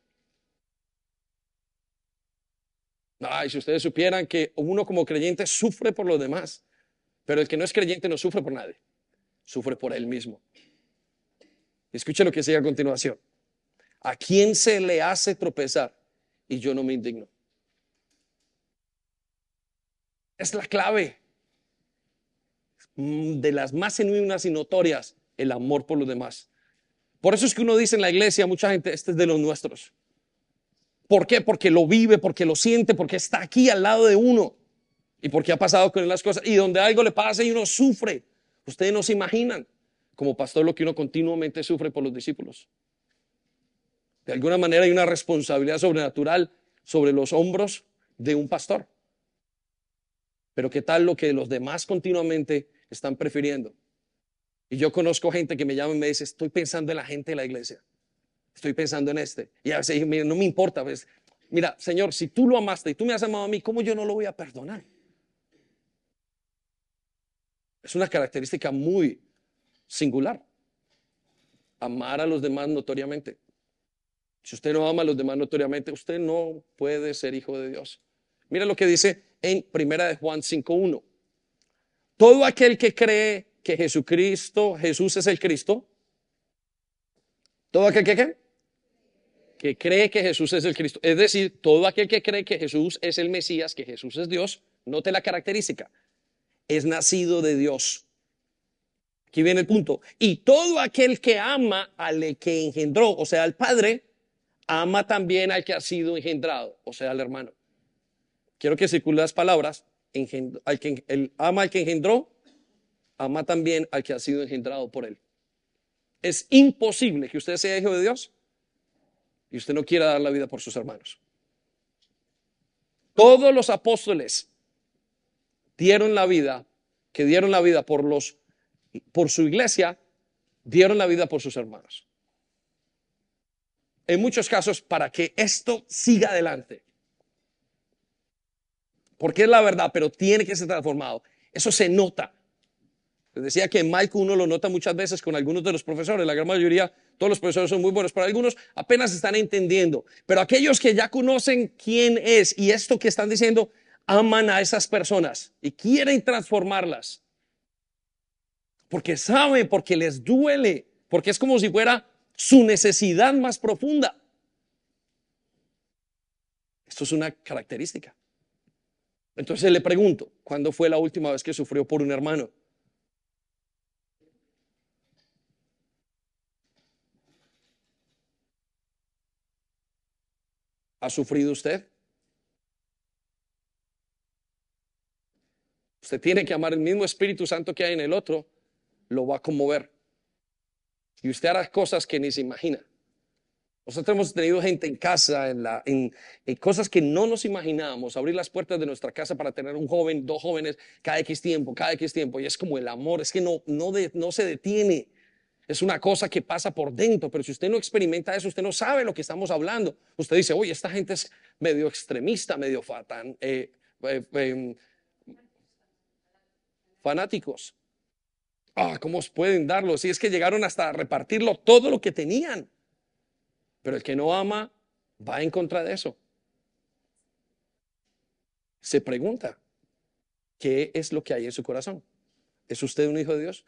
Ay, si ustedes supieran que uno como creyente sufre por los demás, pero el que no es creyente no sufre por nadie, sufre por él mismo. Escuche lo que sigue a continuación. ¿A quién se le hace tropezar? Y yo no me indigno. Es la clave de las más genuinas y notorias, el amor por los demás. Por eso es que uno dice en la iglesia, mucha gente, este es de los nuestros. ¿Por qué? Porque lo vive, porque lo siente, porque está aquí al lado de uno y porque ha pasado con él las cosas. Y donde algo le pasa y uno sufre, ustedes no se imaginan como pastor lo que uno continuamente sufre por los discípulos. De alguna manera hay una responsabilidad sobrenatural sobre los hombros de un pastor. Pero ¿qué tal lo que los demás continuamente están prefiriendo? Y yo conozco gente que me llama y me dice, estoy pensando en la gente de la iglesia. Estoy pensando en este. Y a veces digo, no me importa. Pues, mira, Señor, si tú lo amaste y tú me has amado a mí, ¿cómo yo no lo voy a perdonar? Es una característica muy singular. Amar a los demás notoriamente. Si usted no ama a los demás notoriamente, usted no puede ser hijo de Dios. Mira lo que dice en Primera de Juan 5.1. Todo aquel que cree que Jesucristo, Jesús es el Cristo, todo aquel que cree, que cree que Jesús es el Cristo, es decir, todo aquel que cree que Jesús es el Mesías, que Jesús es Dios, note la característica, es nacido de Dios. Aquí viene el punto. Y todo aquel que ama al que engendró, o sea, al Padre, ama también al que ha sido engendrado, o sea, al hermano. Quiero que circulen las palabras. al que, el, ama al que engendró, ama también al que ha sido engendrado por él. Es imposible que usted sea hijo de Dios y usted no quiera dar la vida por sus hermanos. Todos los apóstoles dieron la vida, que dieron la vida por los por su iglesia, dieron la vida por sus hermanos. En muchos casos, para que esto siga adelante. Porque es la verdad, pero tiene que ser transformado. Eso se nota. Les decía que en Mike uno lo nota muchas veces con algunos de los profesores. La gran mayoría, todos los profesores son muy buenos, pero algunos apenas están entendiendo. Pero aquellos que ya conocen quién es y esto que están diciendo, aman a esas personas y quieren transformarlas porque sabe, porque les duele, porque es como si fuera su necesidad más profunda. Esto es una característica. Entonces le pregunto, ¿cuándo fue la última vez que sufrió por un hermano? ¿Ha sufrido usted? Usted tiene que amar el mismo Espíritu Santo que hay en el otro lo va a conmover. Y usted hará cosas que ni se imagina. Nosotros hemos tenido gente en casa, en, la, en, cosas que no nos imaginábamos, abrir las puertas de nuestra casa para tener un joven, dos jóvenes, cada X tiempo, cada X tiempo. Y es como el amor, es que no, no, no se detiene. Es una cosa que pasa por dentro, pero si usted no experimenta eso, usted no sabe lo que estamos hablando. Usted dice, oye, esta gente es medio extremista, medio eh, eh, em, fanáticos. Ah, ¿cómo pueden darlo? Si es que llegaron hasta repartirlo todo lo que tenían. Pero el que no ama va en contra de eso. Se pregunta, ¿qué es lo que hay en su corazón? ¿Es usted un hijo de Dios?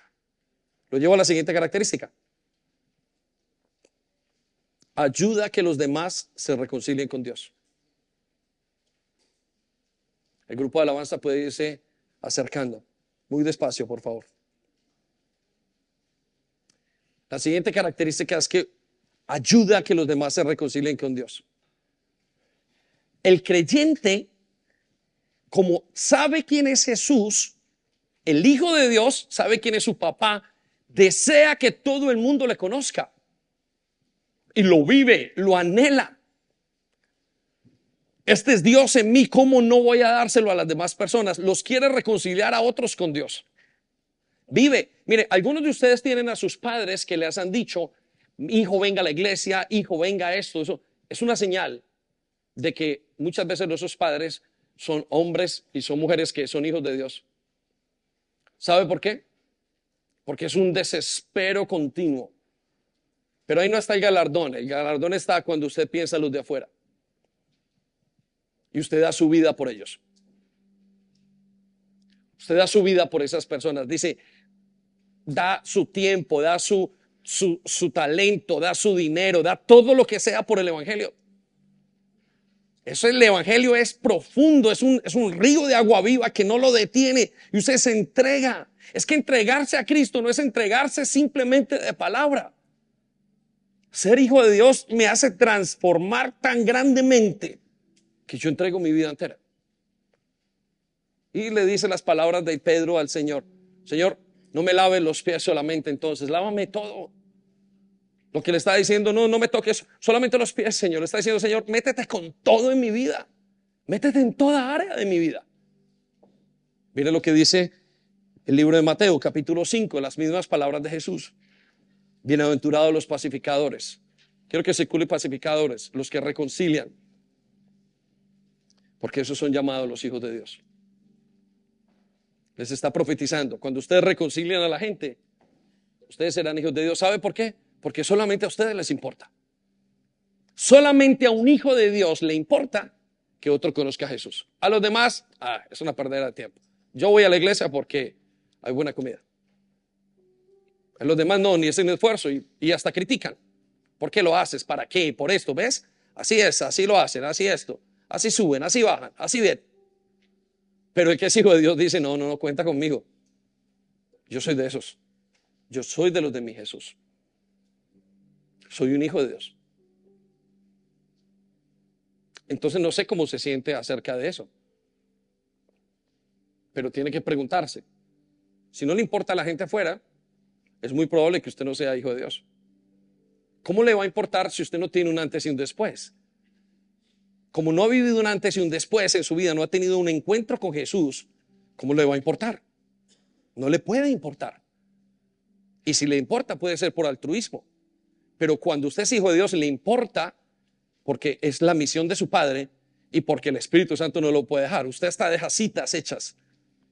Lo llevo a la siguiente característica. Ayuda a que los demás se reconcilien con Dios. El grupo de alabanza puede irse acercando. Muy despacio, por favor. La siguiente característica es que ayuda a que los demás se reconcilien con Dios. El creyente, como sabe quién es Jesús, el Hijo de Dios, sabe quién es su papá, desea que todo el mundo le conozca. Y lo vive, lo anhela. Este es Dios en mí, ¿cómo no voy a dárselo a las demás personas? Los quiere reconciliar a otros con Dios. Vive. Mire, algunos de ustedes tienen a sus padres que les han dicho, hijo venga a la iglesia, hijo venga esto, eso. Es una señal de que muchas veces nuestros padres son hombres y son mujeres que son hijos de Dios. ¿Sabe por qué? Porque es un desespero continuo. Pero ahí no está el galardón. El galardón está cuando usted piensa en los de afuera. Y usted da su vida por ellos. Usted da su vida por esas personas. Dice, da su tiempo, da su, su, su talento, da su dinero, da todo lo que sea por el Evangelio. Eso el Evangelio es profundo, es un, es un río de agua viva que no lo detiene y usted se entrega. Es que entregarse a Cristo no es entregarse simplemente de palabra. Ser hijo de Dios me hace transformar tan grandemente que yo entrego mi vida entera. Y le dice las palabras de Pedro al Señor, Señor, no me lave los pies solamente entonces, lávame todo. Lo que le está diciendo, no, no me toques solamente los pies, Señor. Le está diciendo, Señor, métete con todo en mi vida. Métete en toda área de mi vida. Mire lo que dice el libro de Mateo, capítulo 5, las mismas palabras de Jesús. Bienaventurados los pacificadores. Quiero que circule pacificadores, los que reconcilian. Porque esos son llamados los hijos de Dios les está profetizando. Cuando ustedes reconcilian a la gente, ustedes serán hijos de Dios. ¿Sabe por qué? Porque solamente a ustedes les importa. Solamente a un hijo de Dios le importa que otro conozca a Jesús. A los demás, ah, es una pérdida de tiempo. Yo voy a la iglesia porque hay buena comida. Los demás no, ni hacen esfuerzo y, y hasta critican. ¿Por qué lo haces? ¿Para qué? Por esto, ¿ves? Así es, así lo hacen, así esto. Así suben, así bajan, así ven. Pero el que es hijo de Dios dice, no, no, no cuenta conmigo. Yo soy de esos. Yo soy de los de mi Jesús. Soy un hijo de Dios. Entonces no sé cómo se siente acerca de eso. Pero tiene que preguntarse. Si no le importa a la gente afuera, es muy probable que usted no sea hijo de Dios. ¿Cómo le va a importar si usted no tiene un antes y un después? como no ha vivido un antes y un después en su vida, no ha tenido un encuentro con Jesús, ¿cómo le va a importar? No le puede importar. Y si le importa, puede ser por altruismo. Pero cuando usted es hijo de Dios, le importa porque es la misión de su Padre y porque el Espíritu Santo no lo puede dejar. Usted está deja citas hechas.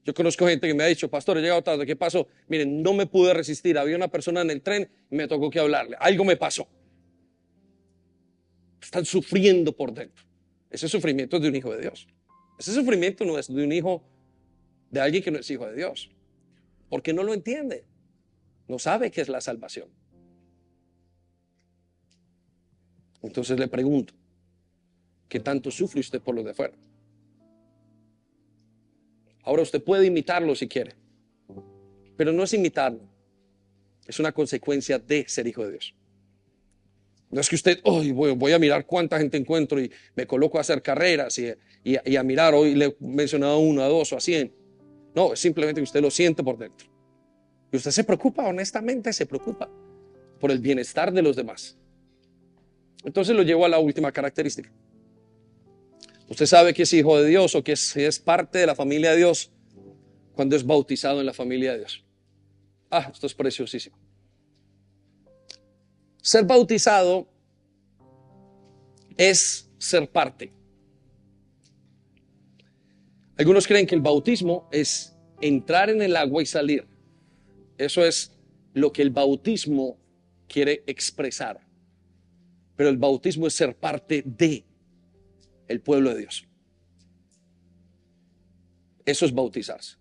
Yo conozco gente que me ha dicho, pastor, he llegado tarde, ¿qué pasó? Miren, no me pude resistir. Había una persona en el tren y me tocó que hablarle. Algo me pasó. Están sufriendo por dentro. Ese sufrimiento es de un hijo de Dios. Ese sufrimiento no es de un hijo de alguien que no es hijo de Dios. Porque no lo entiende. No sabe qué es la salvación. Entonces le pregunto, ¿qué tanto sufre usted por lo de afuera? Ahora usted puede imitarlo si quiere, pero no es imitarlo, es una consecuencia de ser hijo de Dios. No es que usted, hoy voy, a mirar cuánta gente encuentro y me coloco a hacer carreras y, a mirar, hoy le he mencionado a uno, a dos o a cien. No, es simplemente que usted lo siente por dentro. Y usted se preocupa, honestamente se preocupa por el bienestar de los demás. Entonces lo llevo a la última característica. Usted sabe que es hijo de Dios o que es, es parte de la familia de Dios cuando es bautizado en la familia de Dios. Ah, esto es preciosísimo. Ser bautizado es ser parte. Algunos creen que el bautismo es entrar en el agua y salir. Eso es lo que el bautismo quiere expresar. Pero el bautismo es ser parte de el pueblo de Dios. Eso es bautizarse.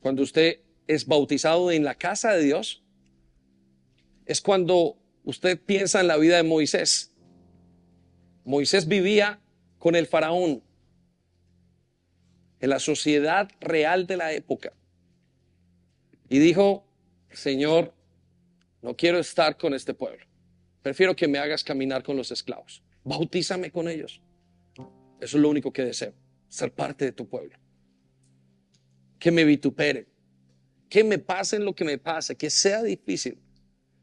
Cuando usted es bautizado en la casa de Dios, es cuando usted piensa en la vida de Moisés. Moisés vivía con el faraón en la sociedad real de la época. Y dijo, Señor, no quiero estar con este pueblo. Prefiero que me hagas caminar con los esclavos. Bautízame con ellos. Eso es lo único que deseo, ser parte de tu pueblo. Que me vitupere, que me pase en lo que me pase, que sea difícil.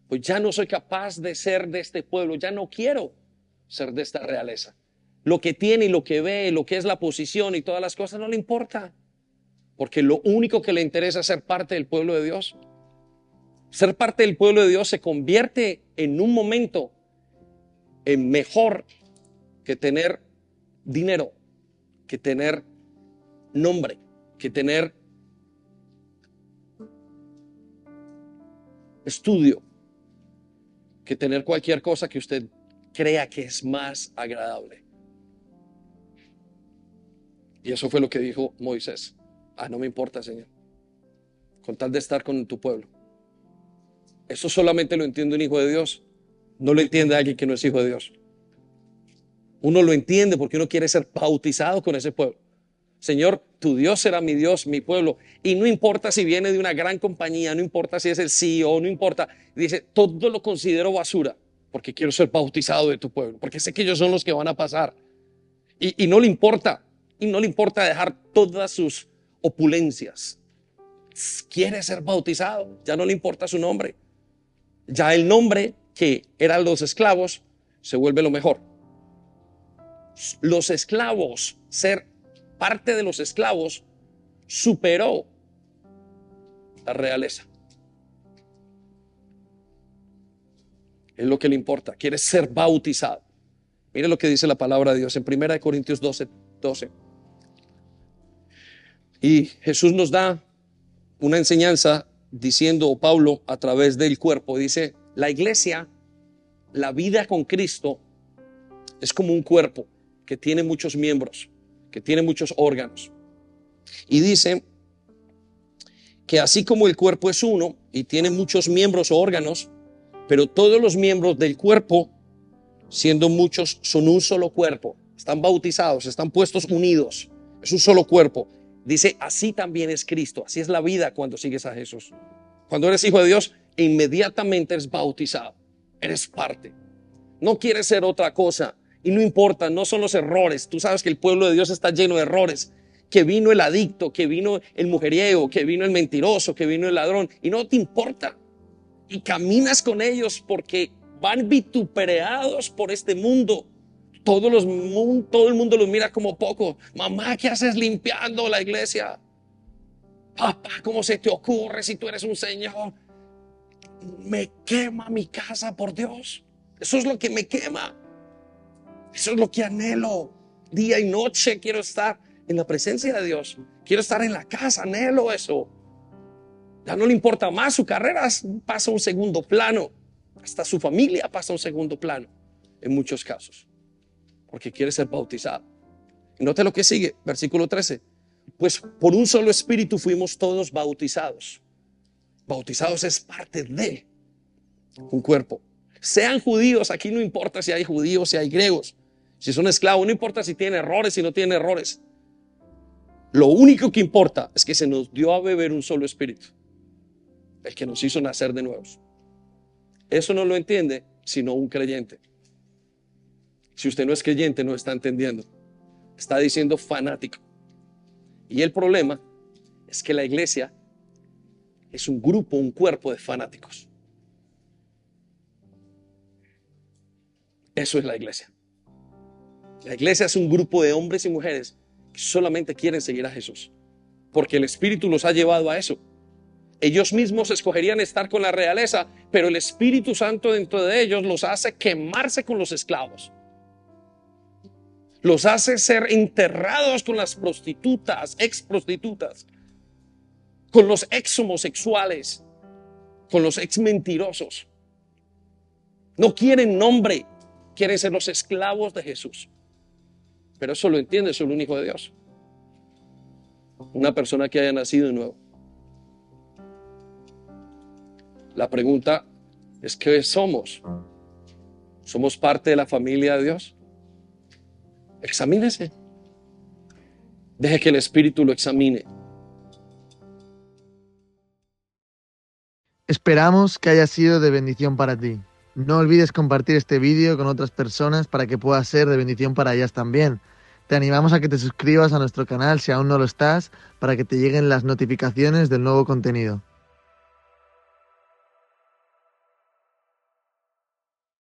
Pues ya no soy capaz de ser de este pueblo, ya no quiero ser de esta realeza. Lo que tiene y lo que ve, lo que es la posición y todas las cosas no le importa. Porque lo único que le interesa es ser parte del pueblo de Dios. Ser parte del pueblo de Dios se convierte en un momento en mejor que tener dinero, que tener nombre, que tener estudio, que tener cualquier cosa que usted crea que es más agradable. Y eso fue lo que dijo Moisés. Ah, no me importa, Señor. Con tal de estar con tu pueblo. Eso solamente lo entiende un hijo de Dios. No lo entiende alguien que no es hijo de Dios. Uno lo entiende porque uno quiere ser bautizado con ese pueblo. Señor, tu Dios será mi Dios, mi pueblo. Y no importa si viene de una gran compañía, no importa si es el CEO, no importa. Dice, todo lo considero basura porque quiero ser bautizado de tu pueblo, porque sé que ellos son los que van a pasar. Y, y no le importa, y no le importa dejar todas sus opulencias. Quiere ser bautizado, ya no le importa su nombre. Ya el nombre que eran los esclavos se vuelve lo mejor. Los esclavos, ser parte de los esclavos, superó la realeza. Es lo que le importa. Quiere ser bautizado. Mire lo que dice la palabra de Dios en 1 Corintios 12, 12. Y Jesús nos da una enseñanza diciendo Pablo a través del cuerpo. Dice, la iglesia, la vida con Cristo, es como un cuerpo que tiene muchos miembros, que tiene muchos órganos. Y dice que así como el cuerpo es uno y tiene muchos miembros o órganos, pero todos los miembros del cuerpo, siendo muchos, son un solo cuerpo. Están bautizados, están puestos unidos. Es un solo cuerpo. Dice, así también es Cristo, así es la vida cuando sigues a Jesús. Cuando eres hijo de Dios, inmediatamente eres bautizado, eres parte. No quieres ser otra cosa y no importa, no son los errores. Tú sabes que el pueblo de Dios está lleno de errores. Que vino el adicto, que vino el mujeriego, que vino el mentiroso, que vino el ladrón y no te importa. Y caminas con ellos porque van vituperados por este mundo los, todo el mundo los mira como poco. Mamá, ¿qué haces limpiando la iglesia? Papá, ¿cómo se te ocurre si tú eres un señor? Me quema mi casa, por Dios. Eso es lo que me quema. Eso es lo que anhelo. Día y noche quiero estar en la presencia de Dios. Quiero estar en la casa, anhelo eso. Ya no le importa más, su carrera pasa a un segundo plano. Hasta su familia pasa a un segundo plano, en muchos casos porque quiere ser bautizado. Note lo que sigue, versículo 13. Pues por un solo espíritu fuimos todos bautizados. Bautizados es parte de un cuerpo. Sean judíos, aquí no importa si hay judíos, si hay griegos, si son esclavos, no importa si tienen errores, si no tienen errores. Lo único que importa es que se nos dio a beber un solo espíritu, el que nos hizo nacer de nuevos. Eso no lo entiende sino un creyente. Si usted no es creyente, no está entendiendo. Está diciendo fanático. Y el problema es que la iglesia es un grupo, un cuerpo de fanáticos. Eso es la iglesia. La iglesia es un grupo de hombres y mujeres que solamente quieren seguir a Jesús. Porque el Espíritu los ha llevado a eso. Ellos mismos escogerían estar con la realeza, pero el Espíritu Santo dentro de ellos los hace quemarse con los esclavos Los hace ser enterrados con las prostitutas, ex prostitutas, con los ex homosexuales, con los ex mentirosos. No quieren nombre, quieren ser los esclavos de Jesús. Pero eso lo entiende solo un hijo de Dios. Una persona que haya nacido de nuevo. La pregunta es, ¿qué somos? ¿Somos parte de la familia de Dios? Examínese. Deje que el Espíritu lo examine. Esperamos que haya sido de bendición para ti. No olvides compartir este vídeo con otras personas para que pueda ser de bendición para ellas también. Te animamos a que te suscribas a nuestro canal si aún no lo estás, para que te lleguen las notificaciones del nuevo contenido.